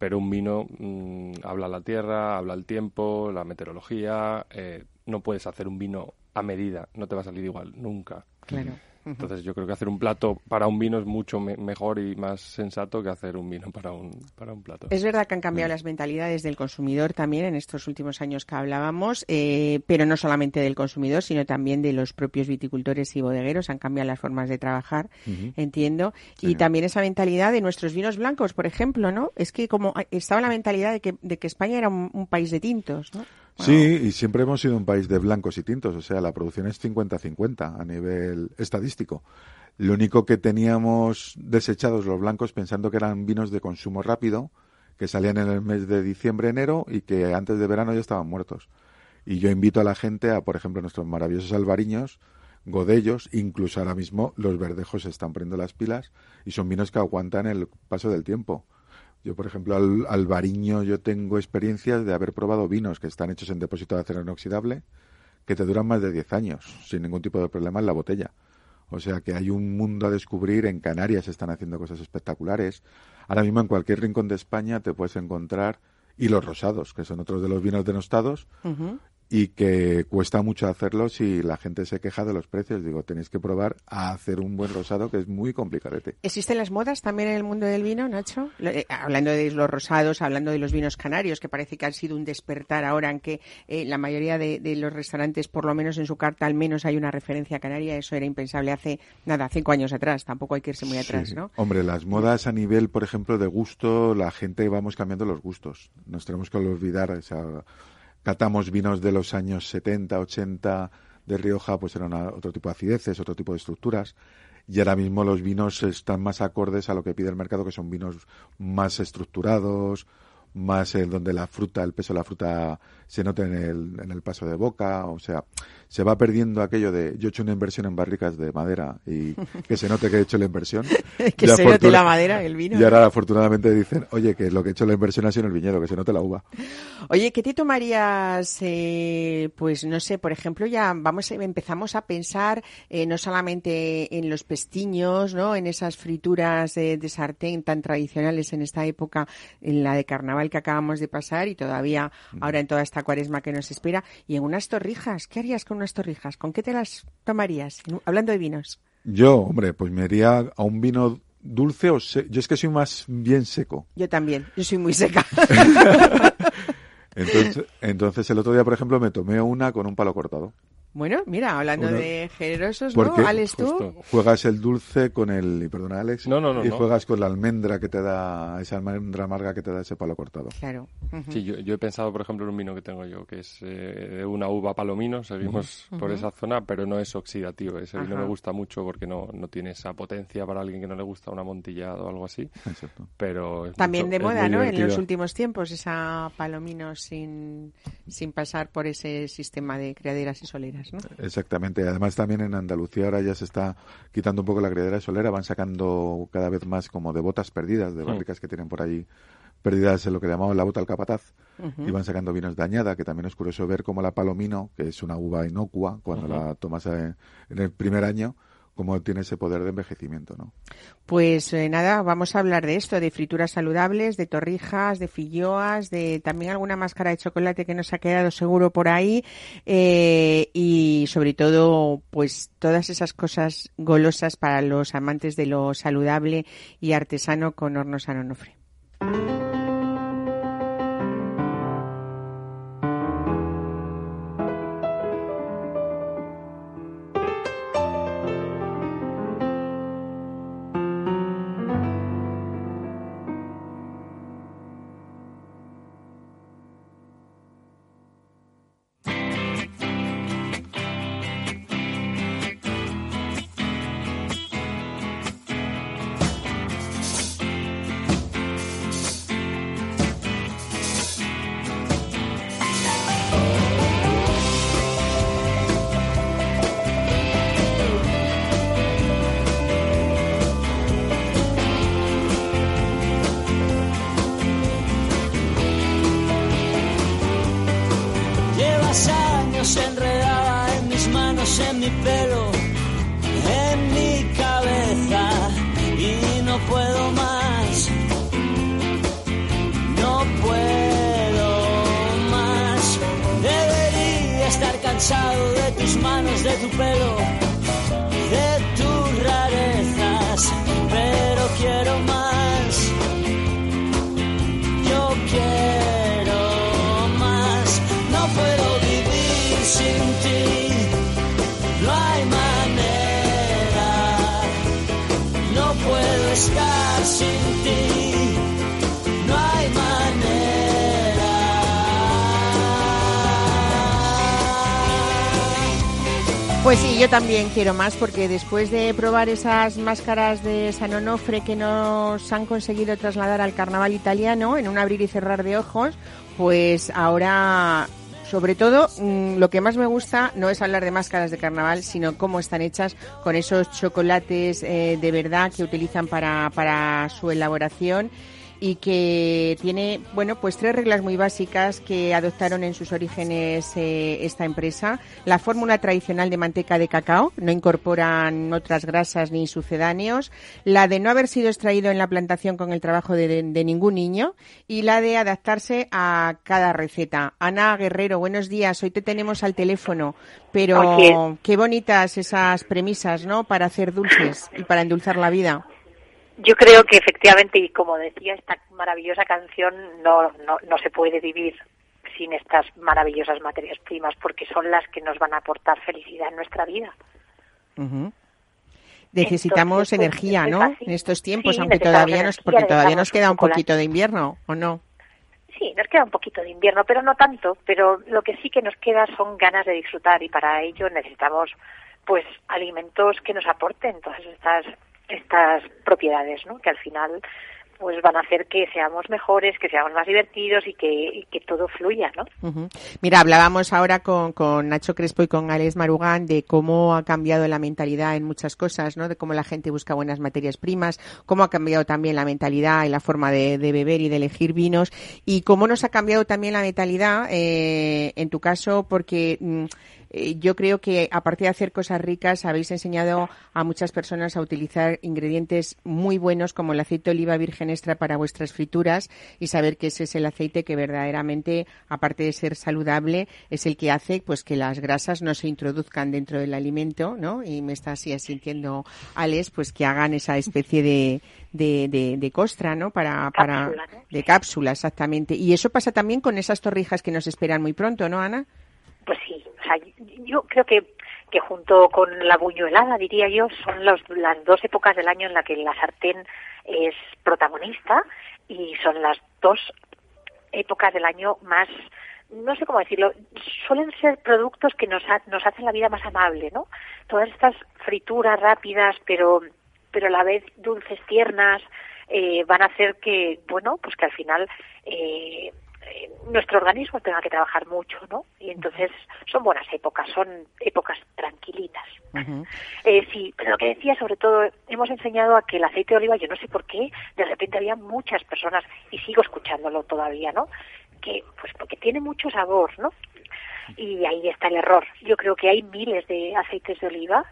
Pero un vino mm, habla la tierra, habla el tiempo, la meteorología. eh, no puedes hacer un vino a medida, no te va a salir igual, nunca. Claro. Entonces yo creo que hacer un plato para un vino es mucho me- mejor y más sensato que hacer un vino para un, para un plato. Es verdad que han cambiado las mentalidades del consumidor también en estos últimos años que hablábamos, eh, pero no solamente del consumidor, sino también de los propios viticultores y bodegueros. Han cambiado las formas de trabajar, entiendo. Y también esa mentalidad de nuestros vinos blancos, por ejemplo, ¿no? Es que como estaba la mentalidad de que, de que España era un, un país de tintos, ¿no? Sí, y siempre hemos sido un país de blancos y tintos, o sea, la producción es 50-50 a nivel estadístico. Lo único que teníamos desechados los blancos pensando que eran vinos de consumo rápido, que salían en el mes de diciembre-enero y que antes de verano ya estaban muertos. Y yo invito a la gente a, por ejemplo, nuestros maravillosos albariños, godellos, incluso ahora mismo los verdejos se están poniendo las pilas y son vinos que aguantan el paso del tiempo. Yo, por ejemplo, al albariño yo tengo experiencias de haber probado vinos que están hechos en depósito de acero inoxidable que te duran más de 10 años sin ningún tipo de problema en la botella. O sea que hay un mundo a descubrir. En Canarias están haciendo cosas espectaculares. Ahora mismo en cualquier rincón de España te puedes encontrar y los rosados, que son otros de los vinos denostados, y que cuesta mucho hacerlo si la gente se queja de los precios. Digo, tenéis que probar a hacer un buen rosado que es muy complicadete. ¿Existen las modas también en el mundo del vino, Nacho? Eh, hablando de los rosados, hablando de los vinos canarios, que parece que han sido un despertar ahora en que eh, la mayoría de, de los restaurantes, por lo menos en su carta, al menos hay una referencia Canaria. Eso era impensable hace, nada, cinco años atrás. Tampoco hay que irse muy atrás, Sí. ¿no? Hombre, las modas a nivel, por ejemplo, de gusto, la gente vamos cambiando los gustos. Nos tenemos que olvidar, o sea, catamos vinos de los años 70, 80 de Rioja, pues eran otro tipo de acideces, otro tipo de estructuras. Y ahora mismo los vinos están más acordes a lo que pide el mercado, que son vinos más estructurados, más eh, donde la fruta, el peso de la fruta se nota en el, en el paso de boca, o sea, se va perdiendo aquello de yo he hecho una inversión en barricas de madera y que se note que he hecho la inversión. que se note la madera, el vino. Y ahora afortunadamente dicen, oye, que lo que he hecho la inversión ha sido en el viñedo, que se note la uva. Oye, ¿qué te tomarías? eh, pues no sé, por ejemplo, ya vamos, empezamos a pensar eh, no solamente en los pestiños, ¿no? En esas frituras de, de sartén tan tradicionales en esta época, en la de carnaval que acabamos de pasar y todavía ahora en toda esta cuaresma que nos espera, y en unas torrijas. ¿Qué harías con unas torrijas? ¿Con qué te las tomarías? Hablando de vinos. Yo, hombre, pues me iría a un vino dulce o se- yo es que soy más bien seco. Yo también. Yo soy muy seca. Entonces, entonces el otro día, por ejemplo, me tomé una con un palo cortado. Bueno, mira, hablando Una- de generosos, ¿no? Alex, tú. Justo. Juegas el dulce con el, y perdona Alex, No, no, no, y no. juegas con la almendra que te da, esa almendra amarga que te da ese palo cortado. Claro. Sí, yo, yo he pensado, por ejemplo, en un vino que tengo yo, que es eh, de una uva palomino, seguimos por esa zona, pero no es oxidativo. Ese vino Ajá. me gusta mucho porque no, no tiene esa potencia para alguien que no le gusta un amontillado o algo así, Exacto. pero... es También mucho- de moda, ¿no? En los últimos tiempos, esa palomino sin, sin pasar por ese sistema de criaderas y soleras, ¿no? Exactamente. Además también en Andalucía ahora ya se está quitando un poco la criadera solera, van sacando cada vez más como de botas perdidas, de barricas que tienen por ahí perdidas en lo que llamamos la bota al capataz, y van sacando vinos de añada, que también es curioso ver como la palomino, que es una uva inocua, cuando la tomas eh, en el primer año, como tiene ese poder de envejecimiento, ¿no? Pues eh, nada, vamos a hablar de esto, de frituras saludables, de torrijas, de filloas, de también alguna máscara de chocolate que nos ha quedado seguro por ahí eh, y sobre todo pues todas esas cosas golosas para los amantes de lo saludable y artesano con horno San Onofre. De tu pelo, Pues sí, yo también quiero más porque después de probar esas máscaras de San Onofre que nos han conseguido trasladar al carnaval italiano en un abrir y cerrar de ojos, pues ahora, sobre todo, mm, lo que más me gusta no es hablar de máscaras de carnaval, sino cómo están hechas con esos chocolates eh, de verdad que utilizan para, para su elaboración. Y que tiene, bueno, pues tres reglas muy básicas que adoptaron en sus orígenes eh, esta empresa. La fórmula tradicional de manteca de cacao, no incorporan otras grasas ni sucedáneos. La de no haber sido extraído en la plantación con el trabajo de, de- de ningún niño. Y la de adaptarse a cada receta. Ana Guerrero, buenos días. Hoy te tenemos al teléfono, pero qué bonitas esas premisas, ¿no? Para hacer dulces y para endulzar la vida. Yo creo que efectivamente, y como decía esta maravillosa canción, no, no, no se puede vivir sin estas maravillosas materias primas, porque son las que nos van a aportar felicidad en nuestra vida. Ujú. Necesitamos Entonces, pues, energía, ¿no? En estos tiempos, Sí, aunque todavía nos, porque todavía nos queda un poquito de invierno, ¿o no? Sí, nos queda un poquito de invierno, pero no tanto. Pero lo que sí que nos queda son ganas de disfrutar y para ello necesitamos, pues, alimentos que nos aporten todas estas estas propiedades, ¿no? Que al final, pues, van a hacer que seamos mejores, que seamos más divertidos y que y que todo fluya, ¿no? Ujú. Mira, hablábamos ahora con, con Nacho Crespo y con Alex Marugán de cómo ha cambiado la mentalidad en muchas cosas, ¿no? De cómo la gente busca buenas materias primas, cómo ha cambiado también la mentalidad y la forma de, de beber y de elegir vinos y cómo nos ha cambiado también la mentalidad, eh, en tu caso, porque mm, eh, yo creo que aparte de hacer cosas ricas, habéis enseñado a muchas personas a utilizar ingredientes muy buenos como el aceite de oliva virgen extra para vuestras frituras y saber que ese es el aceite que verdaderamente, aparte de ser saludable, es el que hace pues que las grasas no se introduzcan dentro del alimento, ¿no? Y me está así sintiendo Alex, pues que hagan esa especie de, de, de, de costra, ¿no? Para, para, Cápsula, ¿no? de cápsula, exactamente. Y eso pasa también con esas torrijas que nos esperan muy pronto, ¿no, Ana? Pues sí, yo creo que, junto con la buñuelada, diría yo, son las dos épocas del año en la que la sartén es protagonista y son las dos épocas del año más, no sé cómo decirlo, suelen ser productos que nos, ha- nos hacen la vida más amable, ¿no? Todas estas frituras rápidas, pero, pero a la vez dulces, tiernas, eh, van a hacer que, bueno, pues que al final eh, eh, nuestro organismo tenga que trabajar mucho, ¿no? Y entonces son buenas épocas, son épocas tranquilitas. Eh, sí, pero lo que decía sobre todo, hemos enseñado a que el aceite de oliva, yo no sé por qué, de repente había muchas personas, y sigo escuchándolo todavía, ¿no? Que, pues porque tiene mucho sabor, ¿no? Y ahí está el error. Yo creo que hay miles de aceites de oliva,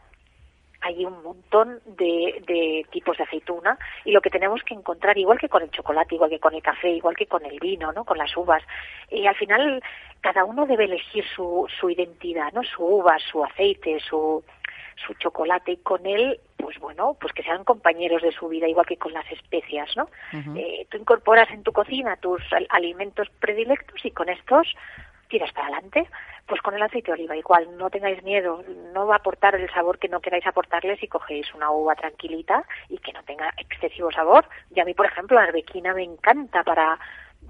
hay un montón de, de tipos de aceituna y lo que tenemos que encontrar, igual que con el chocolate, igual que con el café, igual que con el vino, ¿no? Con las uvas, y al final cada uno debe elegir su, su identidad, ¿no? Su uva, su aceite, su, su chocolate y con él, pues bueno, pues que sean compañeros de su vida, igual que con las especias, ¿no? Eh, tú incorporas en tu cocina tus al- alimentos predilectos y con estos tiras para adelante. Pues con el aceite de oliva igual, no tengáis miedo, no va a aportar el sabor que no queráis aportarle si cogéis una uva tranquilita y que no tenga excesivo sabor. Y a mí, por ejemplo, la arbequina me encanta para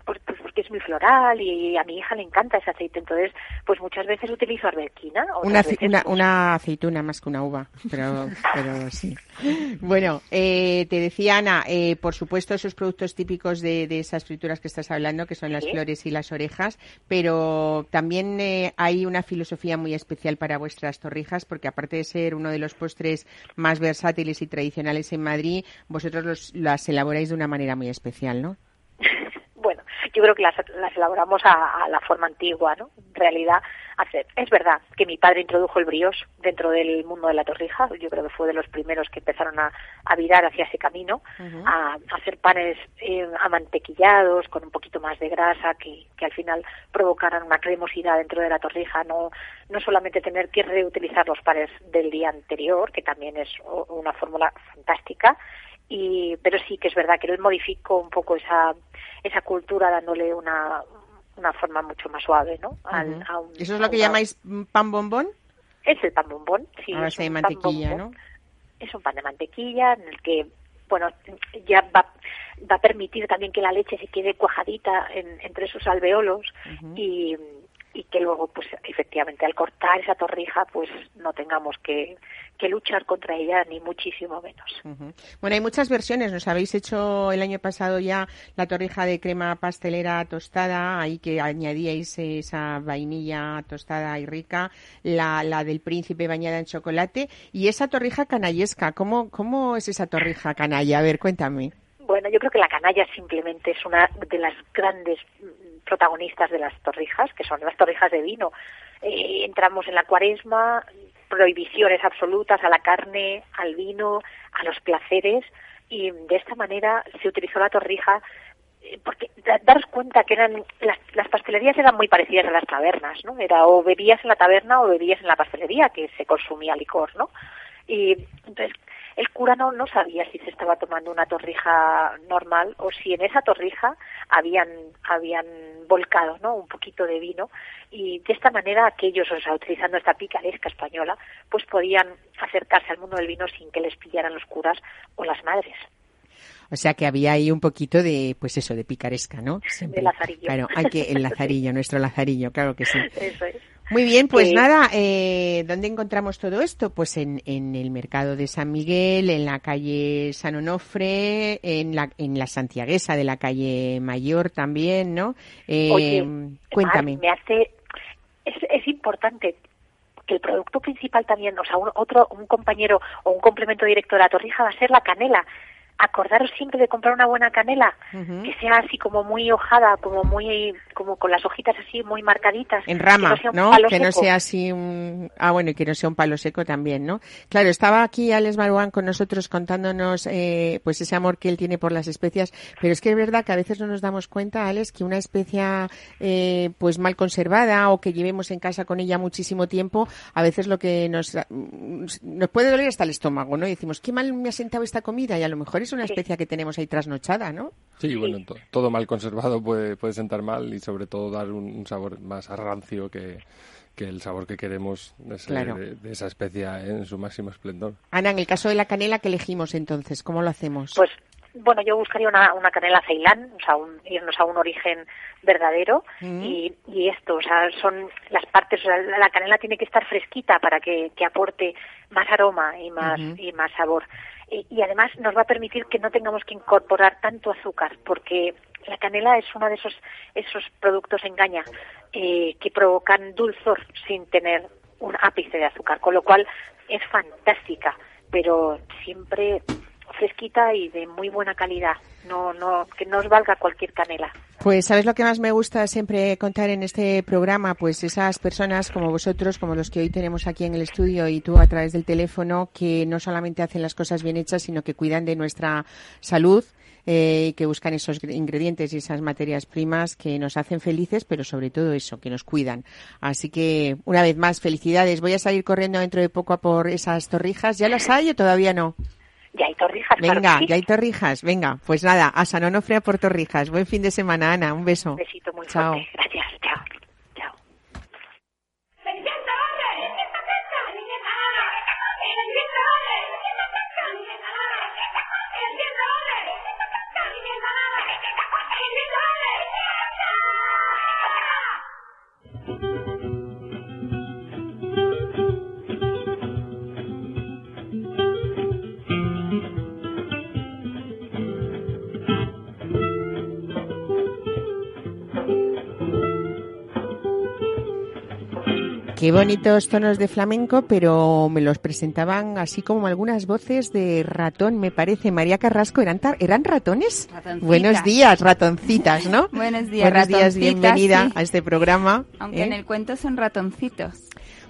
pues, pues porque es muy floral y a mi hija le encanta ese aceite, entonces pues muchas veces utilizo arbequina. Una, veces, una, pues, una aceituna más que una uva, pero, pero sí. Bueno, eh, te decía Ana, eh, por supuesto esos productos típicos de, de esas frituras que estás hablando, que son las Sí. flores y las orejas, pero también eh, hay una filosofía muy especial para vuestras torrijas, porque aparte de ser uno de los postres más versátiles y tradicionales en Madrid, vosotros los, las elaboráis de una manera muy especial, ¿no? Yo creo que las, las elaboramos a, a la forma antigua, ¿no? En realidad, es verdad que mi padre introdujo el brioche dentro del mundo de la torrija. Yo creo que fue de los primeros que empezaron a, a virar hacia ese camino, a, a hacer panes eh, amantequillados con un poquito más de grasa que, que al final provocaran una cremosidad dentro de la torrija. No, no solamente tener que reutilizar los panes del día anterior, que también es una fórmula fantástica, y pero sí que es verdad que él modificó un poco esa esa cultura dándole una una forma mucho más suave no Al- a un- ¿Eso es lo que una- llamáis pan bombón? es el pan bombón sí a es de un pan mantequilla, bombón. ¿no? es un pan de mantequilla en el que bueno ya va va a permitir también que la leche se quede cuajadita en- entre sus alveolos y y que luego pues efectivamente al cortar esa torrija pues no tengamos que, que luchar contra ella ni muchísimo menos. Bueno, hay muchas versiones. Nos habéis hecho el año pasado ya la torrija de crema pastelera tostada, ahí que añadíais esa vainilla tostada y rica, la, la del príncipe bañada en chocolate y esa torrija canallesca. ¿Cómo, cómo es esa torrija canalla? A ver, cuéntame. Bueno, yo creo que la canalla simplemente es una de las grandes mm, protagonistas de las torrijas, que son las torrijas de vino. Eh, entramos en la cuaresma, prohibiciones absolutas a la carne, al vino, a los placeres, y de esta manera se utilizó la torrija eh, porque da- daros cuenta que eran las pastelerías eran muy parecidas a las tabernas, ¿no? Era o bebías en la taberna o bebías en la pastelería que se consumía licor, ¿no? Y entonces el cura no, no sabía si se estaba tomando una torrija normal o si en esa torrija habían habían volcado, ¿no? Un poquito de vino y de esta manera aquellos, o sea, utilizando esta picaresca española, pues podían acercarse al mundo del vino sin que les pillaran los curas o las madres. O sea que había ahí un poquito de, pues eso, de picaresca, ¿no? Siempre. De lazarillo. Claro, hay que, el lazarillo, nuestro lazarillo, claro que sí. Eso es. Muy bien, pues nada, eh, ¿dónde encontramos todo esto? Pues en, en el mercado de San Miguel, en la calle San Onofre, en la, en la Santiaguesa de la calle Mayor también, ¿no? Eh, Oye, cuéntame. Mar, me hace es, es importante que el producto principal también, o sea, un, otro un compañero o un complemento directo de la torrija va a ser la canela. Acordaros siempre de comprar una buena canela, que sea así como muy hojada, como muy como con las hojitas así muy marcaditas, En rama, que no sea un ¿no? Que no sea así un... Ah, bueno, y que no sea un palo seco también, ¿no? Claro, estaba aquí Alex Maruán con nosotros contándonos eh, pues ese amor que él tiene por las especias, pero es que es verdad que a veces no nos damos cuenta, Alex, que una especia eh, pues mal conservada o que llevemos en casa con ella muchísimo tiempo, a veces lo que nos, nos puede doler hasta el estómago, ¿no? Y decimos, qué mal me ha sentado esta comida y a lo mejor es una Sí. especia que tenemos ahí trasnochada, ¿no? Sí, bueno, to- todo mal conservado puede, puede sentar mal y sobre todo dar un, un sabor más a rancio que, que el sabor que queremos de, ese- Claro. de- de esa especia en su máximo esplendor. Ana, en el caso de la canela, ¿qué elegimos entonces? ¿Cómo lo hacemos? Pues bueno, yo buscaría una, una canela ceilán, o sea, un- irnos a un origen verdadero Mm. y, y esto, o sea, son las partes, o sea, la la canela tiene que estar fresquita para que, que aporte más aroma y más y más sabor. Y, y además nos va a permitir que no tengamos que incorporar tanto azúcar, porque la canela es uno de esos esos productos engaña eh, que provocan dulzor sin tener un ápice de azúcar, con lo cual es fantástica, pero siempre fresquita y de muy buena calidad. No, no, que no valga cualquier canela. Pues sabes lo que más me gusta siempre contar en este programa, pues esas personas como vosotros, como los que hoy tenemos aquí en el estudio y tú a través del teléfono, que no solamente hacen las cosas bien hechas, sino que cuidan de nuestra salud, eh, que buscan esos ingredientes y esas materias primas que nos hacen felices, pero sobre todo eso, que nos cuidan. Así que, una vez más, felicidades. Voy a salir corriendo dentro de poco a por esas torrijas. ¿Ya las hay o todavía no? Hay torrijas, claro Venga, que sí. ya hay torrijas. Venga, pues nada, a San Onofre a por torrijas. Buen fin de semana, Ana. Un beso. Un besito muy Chao. fuerte. Gracias, Qué bonitos tonos de flamenco, pero me los presentaban así como algunas voces de ratón, me parece. María Carrasco, ¿eran, tar- ¿eran ratones? Ratoncitas. Buenos días, ratoncitas, ¿no? Buenos días, Buenos días, bienvenida sí. a este programa. Aunque ¿eh? en el cuento son ratoncitos.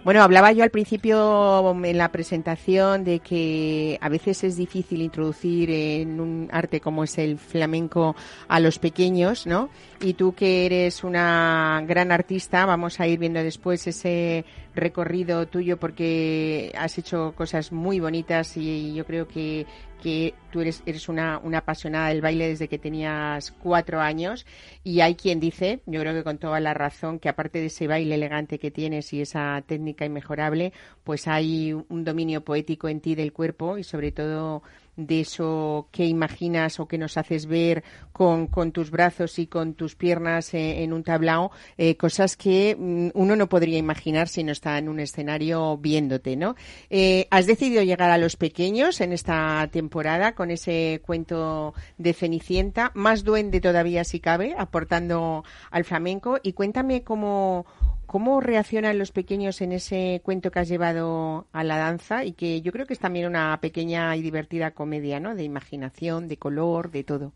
Bueno, hablaba yo al principio en la presentación de que a veces es difícil introducir en un arte como es el flamenco a los pequeños, ¿no? Y tú que eres una gran artista, vamos a ir viendo después ese recorrido tuyo porque has hecho cosas muy bonitas y yo creo que, que tú eres, eres una, una apasionada del baile desde que tenías cuatro años. Y hay quien dice, yo creo que con toda la razón, que aparte de ese baile elegante que tienes y esa técnica inmejorable, pues hay un dominio poético en ti del cuerpo y sobre todo de eso que imaginas o que nos haces ver con, tus brazos y con tus piernas eh, en un tablao, eh, cosas que mm, uno no podría imaginar si no está en un escenario viéndote, ¿no? Eh, has decidido llegar a los pequeños en esta temporada con ese cuento de Cenicienta, más duende todavía si cabe, aportando al flamenco y cuéntame cómo ¿cómo reaccionan los pequeños en ese cuento que has llevado a la danza? Y que yo creo que es también una pequeña y divertida comedia, ¿no? De imaginación, de color, de todo.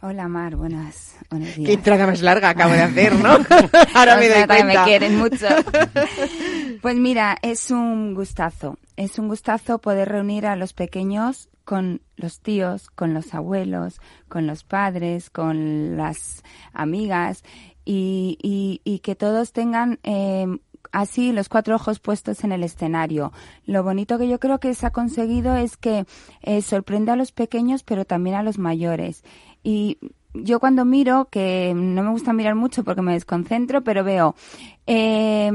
Hola Mar, buenas, buenos Qué días. entrada más larga acabo de hacer, ¿no? Ahora me doy cuenta. me quieren mucho. Pues mira, es un gustazo. Es un gustazo poder reunir a los pequeños con los tíos, con los abuelos, con los padres, con las amigas y, y- y que todos tengan eh, así los cuatro ojos puestos en el escenario. Lo bonito que yo creo que se ha conseguido es que eh, sorprende a los pequeños pero también a los mayores. Y yo cuando miro, que no me gusta mirar mucho porque me desconcentro, pero veo eh,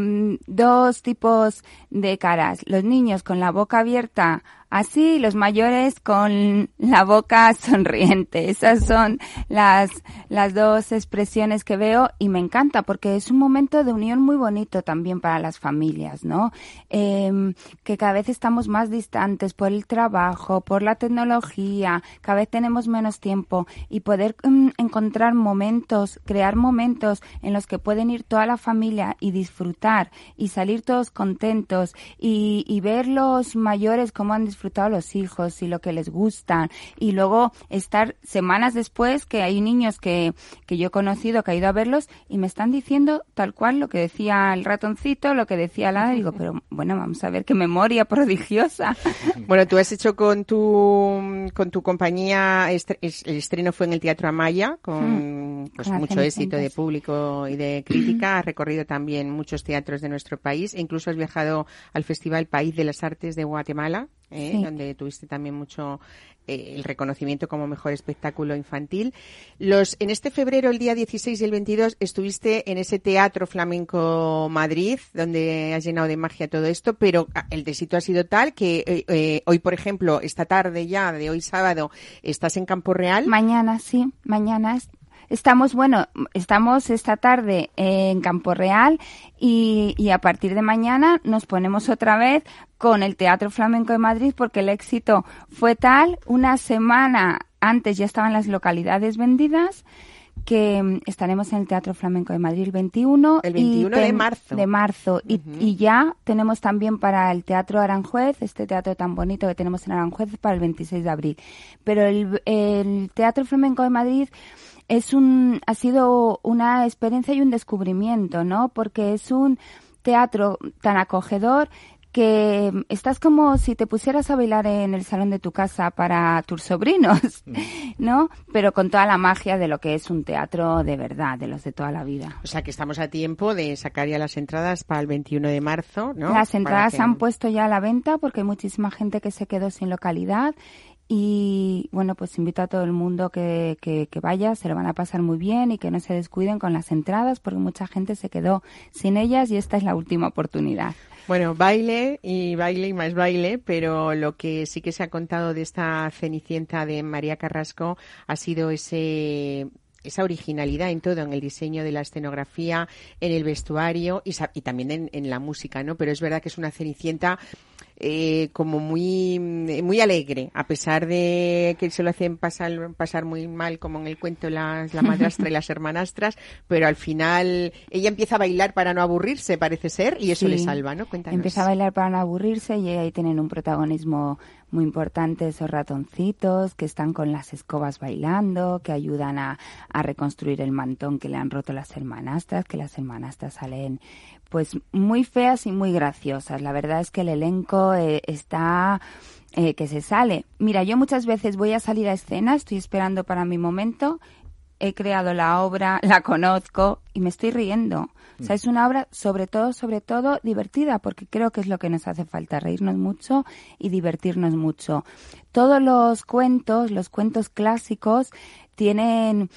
dos tipos de caras. Los niños con la boca abierta así, los mayores con la boca sonriente. Esas son las, las dos expresiones que veo y me encanta porque es un momento de unión muy bonito también para las familias, ¿no? Em, que cada vez estamos más distantes por el trabajo, por la tecnología, cada vez tenemos menos tiempo y poder mm, encontrar momentos, crear momentos en los que pueden ir toda la familia y disfrutar y salir todos contentos y, y ver los mayores cómo han disfrutado los hijos y lo que les gusta y luego estar semanas después que hay niños que, que yo he conocido que he ido a verlos y me están diciendo tal cual lo que decía el ratoncito, lo que decía la digo, pero bueno, vamos a ver qué memoria prodigiosa. Bueno, tú has hecho con tu con tu compañía el estreno fue en el Teatro Amaya con pues, con las mucho éxito de público y de crítica. Has recorrido también muchos teatros de nuestro país e incluso has viajado al Festival País de las Artes de Guatemala, eh, Sí. donde tuviste también mucho eh, el reconocimiento como mejor espectáculo infantil. Los en este febrero, el día 16 y el 22, estuviste en ese Teatro Flamenco Madrid, donde has llenado de magia todo esto, pero ah, el éxito ha sido tal que eh, eh, hoy, por ejemplo, esta tarde ya, de hoy sábado, estás en Campo Real. Mañana, sí, mañana estamos, bueno, estamos esta tarde en Campo Real y, y a partir de mañana nos ponemos otra vez con el Teatro Flamenco de Madrid porque el éxito fue tal, una semana antes ya estaban las localidades vendidas que mm, estaremos en el Teatro Flamenco de Madrid el 21. El y 21 de marzo. De marzo. Y, y ya tenemos también para el Teatro Aranjuez, este teatro tan bonito que tenemos en Aranjuez, para el 26 de abril. Pero el, el Teatro Flamenco de Madrid es un, ha sido una experiencia y un descubrimiento, ¿no? Porque es un teatro tan acogedor que estás como si te pusieras a bailar en el salón de tu casa para tus sobrinos, ¿no? Pero con toda la magia de lo que es un teatro de verdad, de los de toda la vida. O sea que estamos a tiempo de sacar ya las entradas para el 21 de marzo, ¿no? Las entradas que- se han puesto ya a la venta porque hay muchísima gente que se quedó sin localidad y bueno, pues invito a todo el mundo que, que, que vaya, se lo van a pasar muy bien y que no se descuiden con las entradas porque mucha gente se quedó sin ellas y esta es la última oportunidad. Bueno, baile y baile y más baile, pero lo que sí que se ha contado de esta Cenicienta de María Carrasco ha sido ese esa originalidad en todo, en el diseño de la escenografía, en el vestuario y, y también en la música, ¿no? Pero es verdad que es una Cenicienta eh, como muy muy alegre, a pesar de que se lo hacen pasar, pasar muy mal, como en el cuento las, la madrastra y las hermanastras, pero al final ella empieza a bailar para no aburrirse, parece ser, y eso Sí. le salva, ¿no? Cuéntanos. Empieza a bailar para no aburrirse y ahí tienen un protagonismo muy importante esos ratoncitos que están con las escobas bailando, que ayudan a, a reconstruir el mantón que le han roto las hermanastras, que las hermanastras salen pues muy feas y muy graciosas. La verdad es que el elenco eh, está eh, que se sale. Mira, yo muchas veces voy a salir a escena, estoy esperando para mi momento he creado la obra, la conozco y me estoy riendo. O sea, es una obra sobre todo, sobre todo divertida, porque creo que es lo que nos hace falta, reírnos mucho y divertirnos mucho. Todos los cuentos, los cuentos clásicos, tienen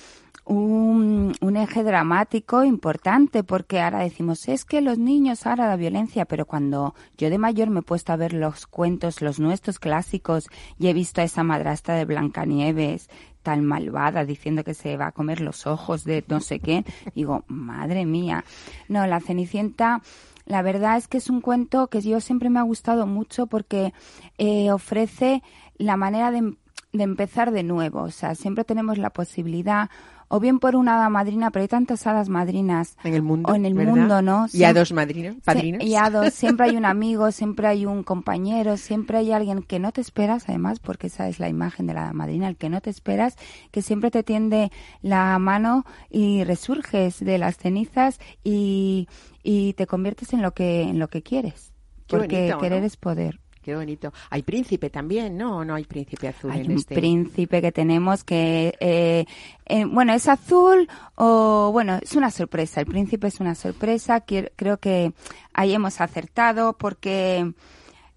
un, un eje dramático importante porque ahora decimos es que los niños ahora la violencia pero cuando yo de mayor me he puesto a ver los cuentos los nuestros clásicos y he visto a esa madrastra de Blancanieves tan malvada diciendo que se va a comer los ojos de no sé qué digo madre mía no la Cenicienta la verdad es que es un cuento que yo siempre me ha gustado mucho porque eh, ofrece la manera de de empezar de nuevo. O sea, siempre tenemos la posibilidad, o bien por una hada madrina, pero hay tantas hadas madrinas En el mundo. o en el ¿verdad? mundo, ¿no? Y a Siempre- dos madrinos, padrinos. Sí, y a dos. Siempre hay un amigo, siempre hay un compañero, siempre hay alguien que no te esperas, además, porque esa es la imagen de la madrina, el que no te esperas, que siempre te tiende la mano y resurges de las cenizas y, y te conviertes en lo que, en lo que quieres. Qué porque bonito, querer ¿no? es poder. Qué bonito. Hay príncipe también, ¿no? ¿O no hay príncipe azul Hay en un este? príncipe que tenemos que, eh, eh, bueno, es azul o, bueno, es una sorpresa. El príncipe es una sorpresa. Quiero- creo que ahí hemos acertado porque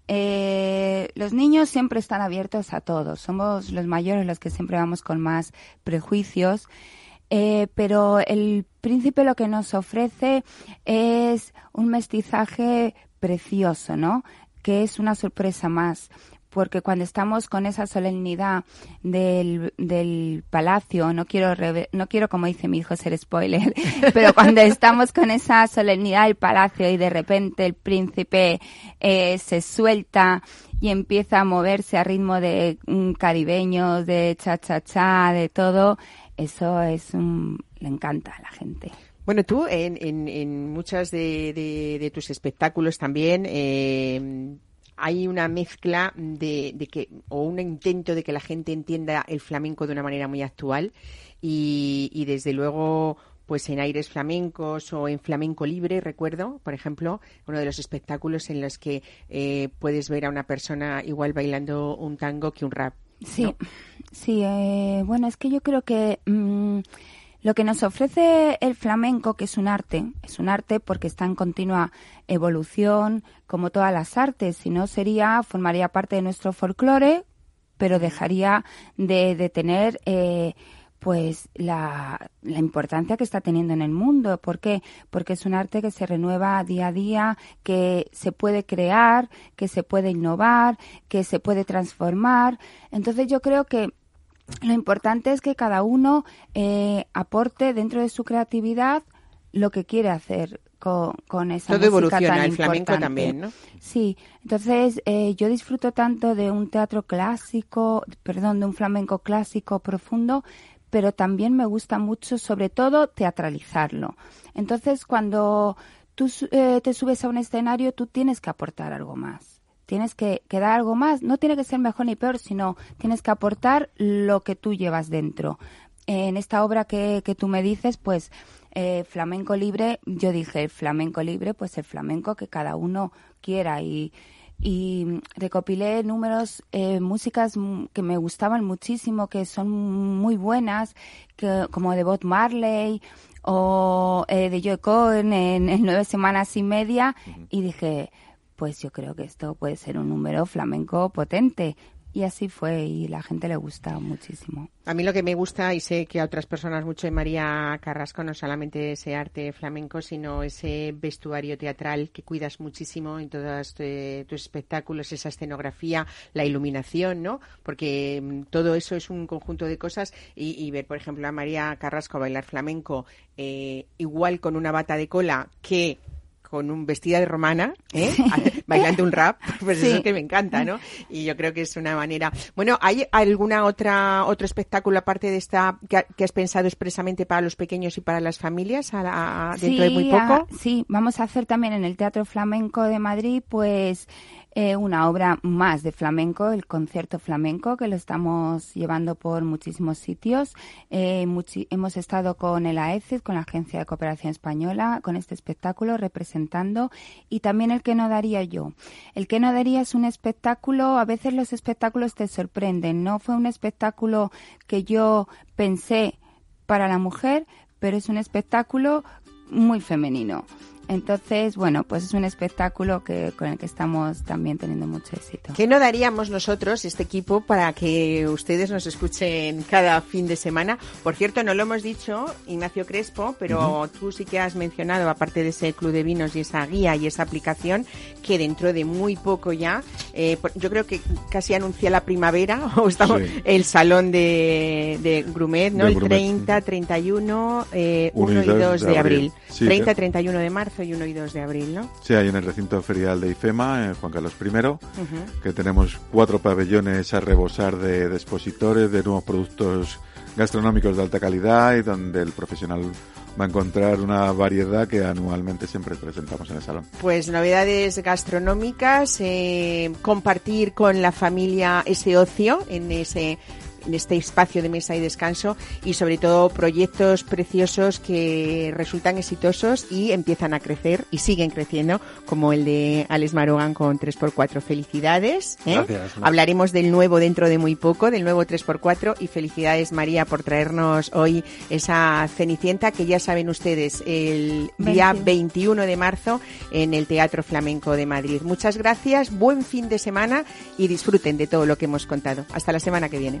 eh, los niños siempre están abiertos a todo. Somos los mayores los que siempre vamos con más prejuicios. Eh, pero el príncipe lo que nos ofrece es un mestizaje precioso, ¿no? Que es una sorpresa más. Porque cuando estamos con esa solemnidad del, del palacio, no quiero, reve- no quiero, como dice mi hijo, ser spoiler, pero cuando estamos con esa solemnidad del palacio y de repente el príncipe eh, se suelta y empieza a moverse a ritmo de mm, caribeños, de cha-cha-cha, de todo, eso es un, le encanta a la gente. Bueno, tú en, en, en muchos de, de- de tus espectáculos también eh, hay una mezcla de, de que o un intento de que la gente entienda el flamenco de una manera muy actual y, y desde luego pues en aires flamencos o en flamenco libre, recuerdo, por ejemplo, uno de los espectáculos en los que eh, puedes ver a una persona igual bailando un tango que un rap. Sí, ¿no? sí. eh, bueno, es que yo creo que mm, lo que nos ofrece el flamenco, que es un arte, es un arte porque está en continua evolución, como todas las artes. Si no sería, formaría parte de nuestro folclore, pero dejaría de, de tener eh, pues la, la importancia que está teniendo en el mundo. ¿Por qué? Porque es un arte que se renueva día a día, que se puede crear, que se puede innovar, que se puede transformar. Entonces yo creo que lo importante es que cada uno eh, aporte dentro de su creatividad lo que quiere hacer con, con esa Todo música evoluciona, tan el flamenco también, ¿no? Sí, entonces eh, yo disfruto tanto de un teatro clásico, perdón, de un flamenco clásico profundo, pero también me gusta mucho, sobre todo, teatralizarlo. Entonces, cuando tú eh, te subes a un escenario, tú tienes que aportar algo más. Tienes que, que dar algo más. No tiene que ser mejor ni peor, sino tienes que aportar lo que tú llevas dentro. En esta obra que, que tú me dices, pues eh, flamenco libre, yo dije flamenco libre, pues el flamenco que cada uno quiera y, y recopilé números, eh, músicas que me gustaban muchísimo, que son muy buenas, que, como de Bob Marley o eh, de Joe Cohen en, en nueve semanas y media y dije, pues yo creo que esto puede ser un número flamenco potente. Y así fue y la gente le gusta muchísimo. A mí lo que me gusta, y sé que a otras personas mucho de María Carrasco, no solamente ese arte flamenco, sino ese vestuario teatral que cuidas muchísimo en todos eh, tus espectáculos, esa escenografía, la iluminación, ¿no? Porque mm, todo eso es un conjunto de cosas y, y ver, por ejemplo, a María Carrasco bailar flamenco eh, igual con una bata de cola que con un vestida de romana, ¿eh? bailando un rap, pues eso Sí. es que me encanta, ¿no? Y yo creo que es una manera. Bueno, ¿hay alguna otra otro espectáculo aparte de esta que, que has pensado expresamente para los pequeños y para las familias a la- a- dentro de muy poco? sí, vamos a hacer también en el Teatro Flamenco de Madrid, pues eh, una obra más de flamenco, el concierto flamenco, que lo estamos llevando por muchísimos sitios. Eh, hemos estado con el AECED, con la Agencia de Cooperación Española, con este espectáculo representando, y también el que no daría yo. El que no daría es un espectáculo, a veces los espectáculos te sorprenden, no fue un espectáculo que yo pensé para la mujer, pero es un espectáculo muy femenino. Entonces, bueno, pues es un espectáculo que, con el que estamos también teniendo mucho éxito. ¿Qué no daríamos nosotros, este equipo, para que ustedes nos escuchen cada fin de semana? Por cierto, no lo hemos dicho, Ignacio Crespo, pero tú sí que has mencionado, aparte de ese club de vinos y esa guía y esa aplicación, que dentro de muy poco ya, eh, por- yo creo que casi anuncia la primavera, o estamos Sí. el salón de, de Grumet, ¿no? De el Grumet, 30, 31, eh, 1 Uno y 2 de, abril. Sí, 30, que- 31 de marzo. Marzo y 1 y 2 de abril, ¿no? Sí, hay en el recinto ferial de IFEMA, en Juan Carlos I, que tenemos cuatro pabellones a rebosar de, de expositores, de nuevos productos gastronómicos de alta calidad y donde el profesional va a encontrar una variedad que anualmente siempre presentamos en el salón. Pues novedades gastronómicas, eh, compartir con la familia ese ocio en ese este espacio de mesa y descanso y sobre todo proyectos preciosos que resultan exitosos y empiezan a crecer y siguen creciendo como el de Alex Marogan con 3x4. Felicidades. ¿eh? Gracias. Hablaremos del nuevo dentro de muy poco, del nuevo 3x4 y felicidades María por traernos hoy esa Cenicienta que ya saben ustedes el día 21. 21 de marzo en el Teatro Flamenco de Madrid. Muchas gracias, buen fin de semana y disfruten de todo lo que hemos contado. Hasta la semana que viene.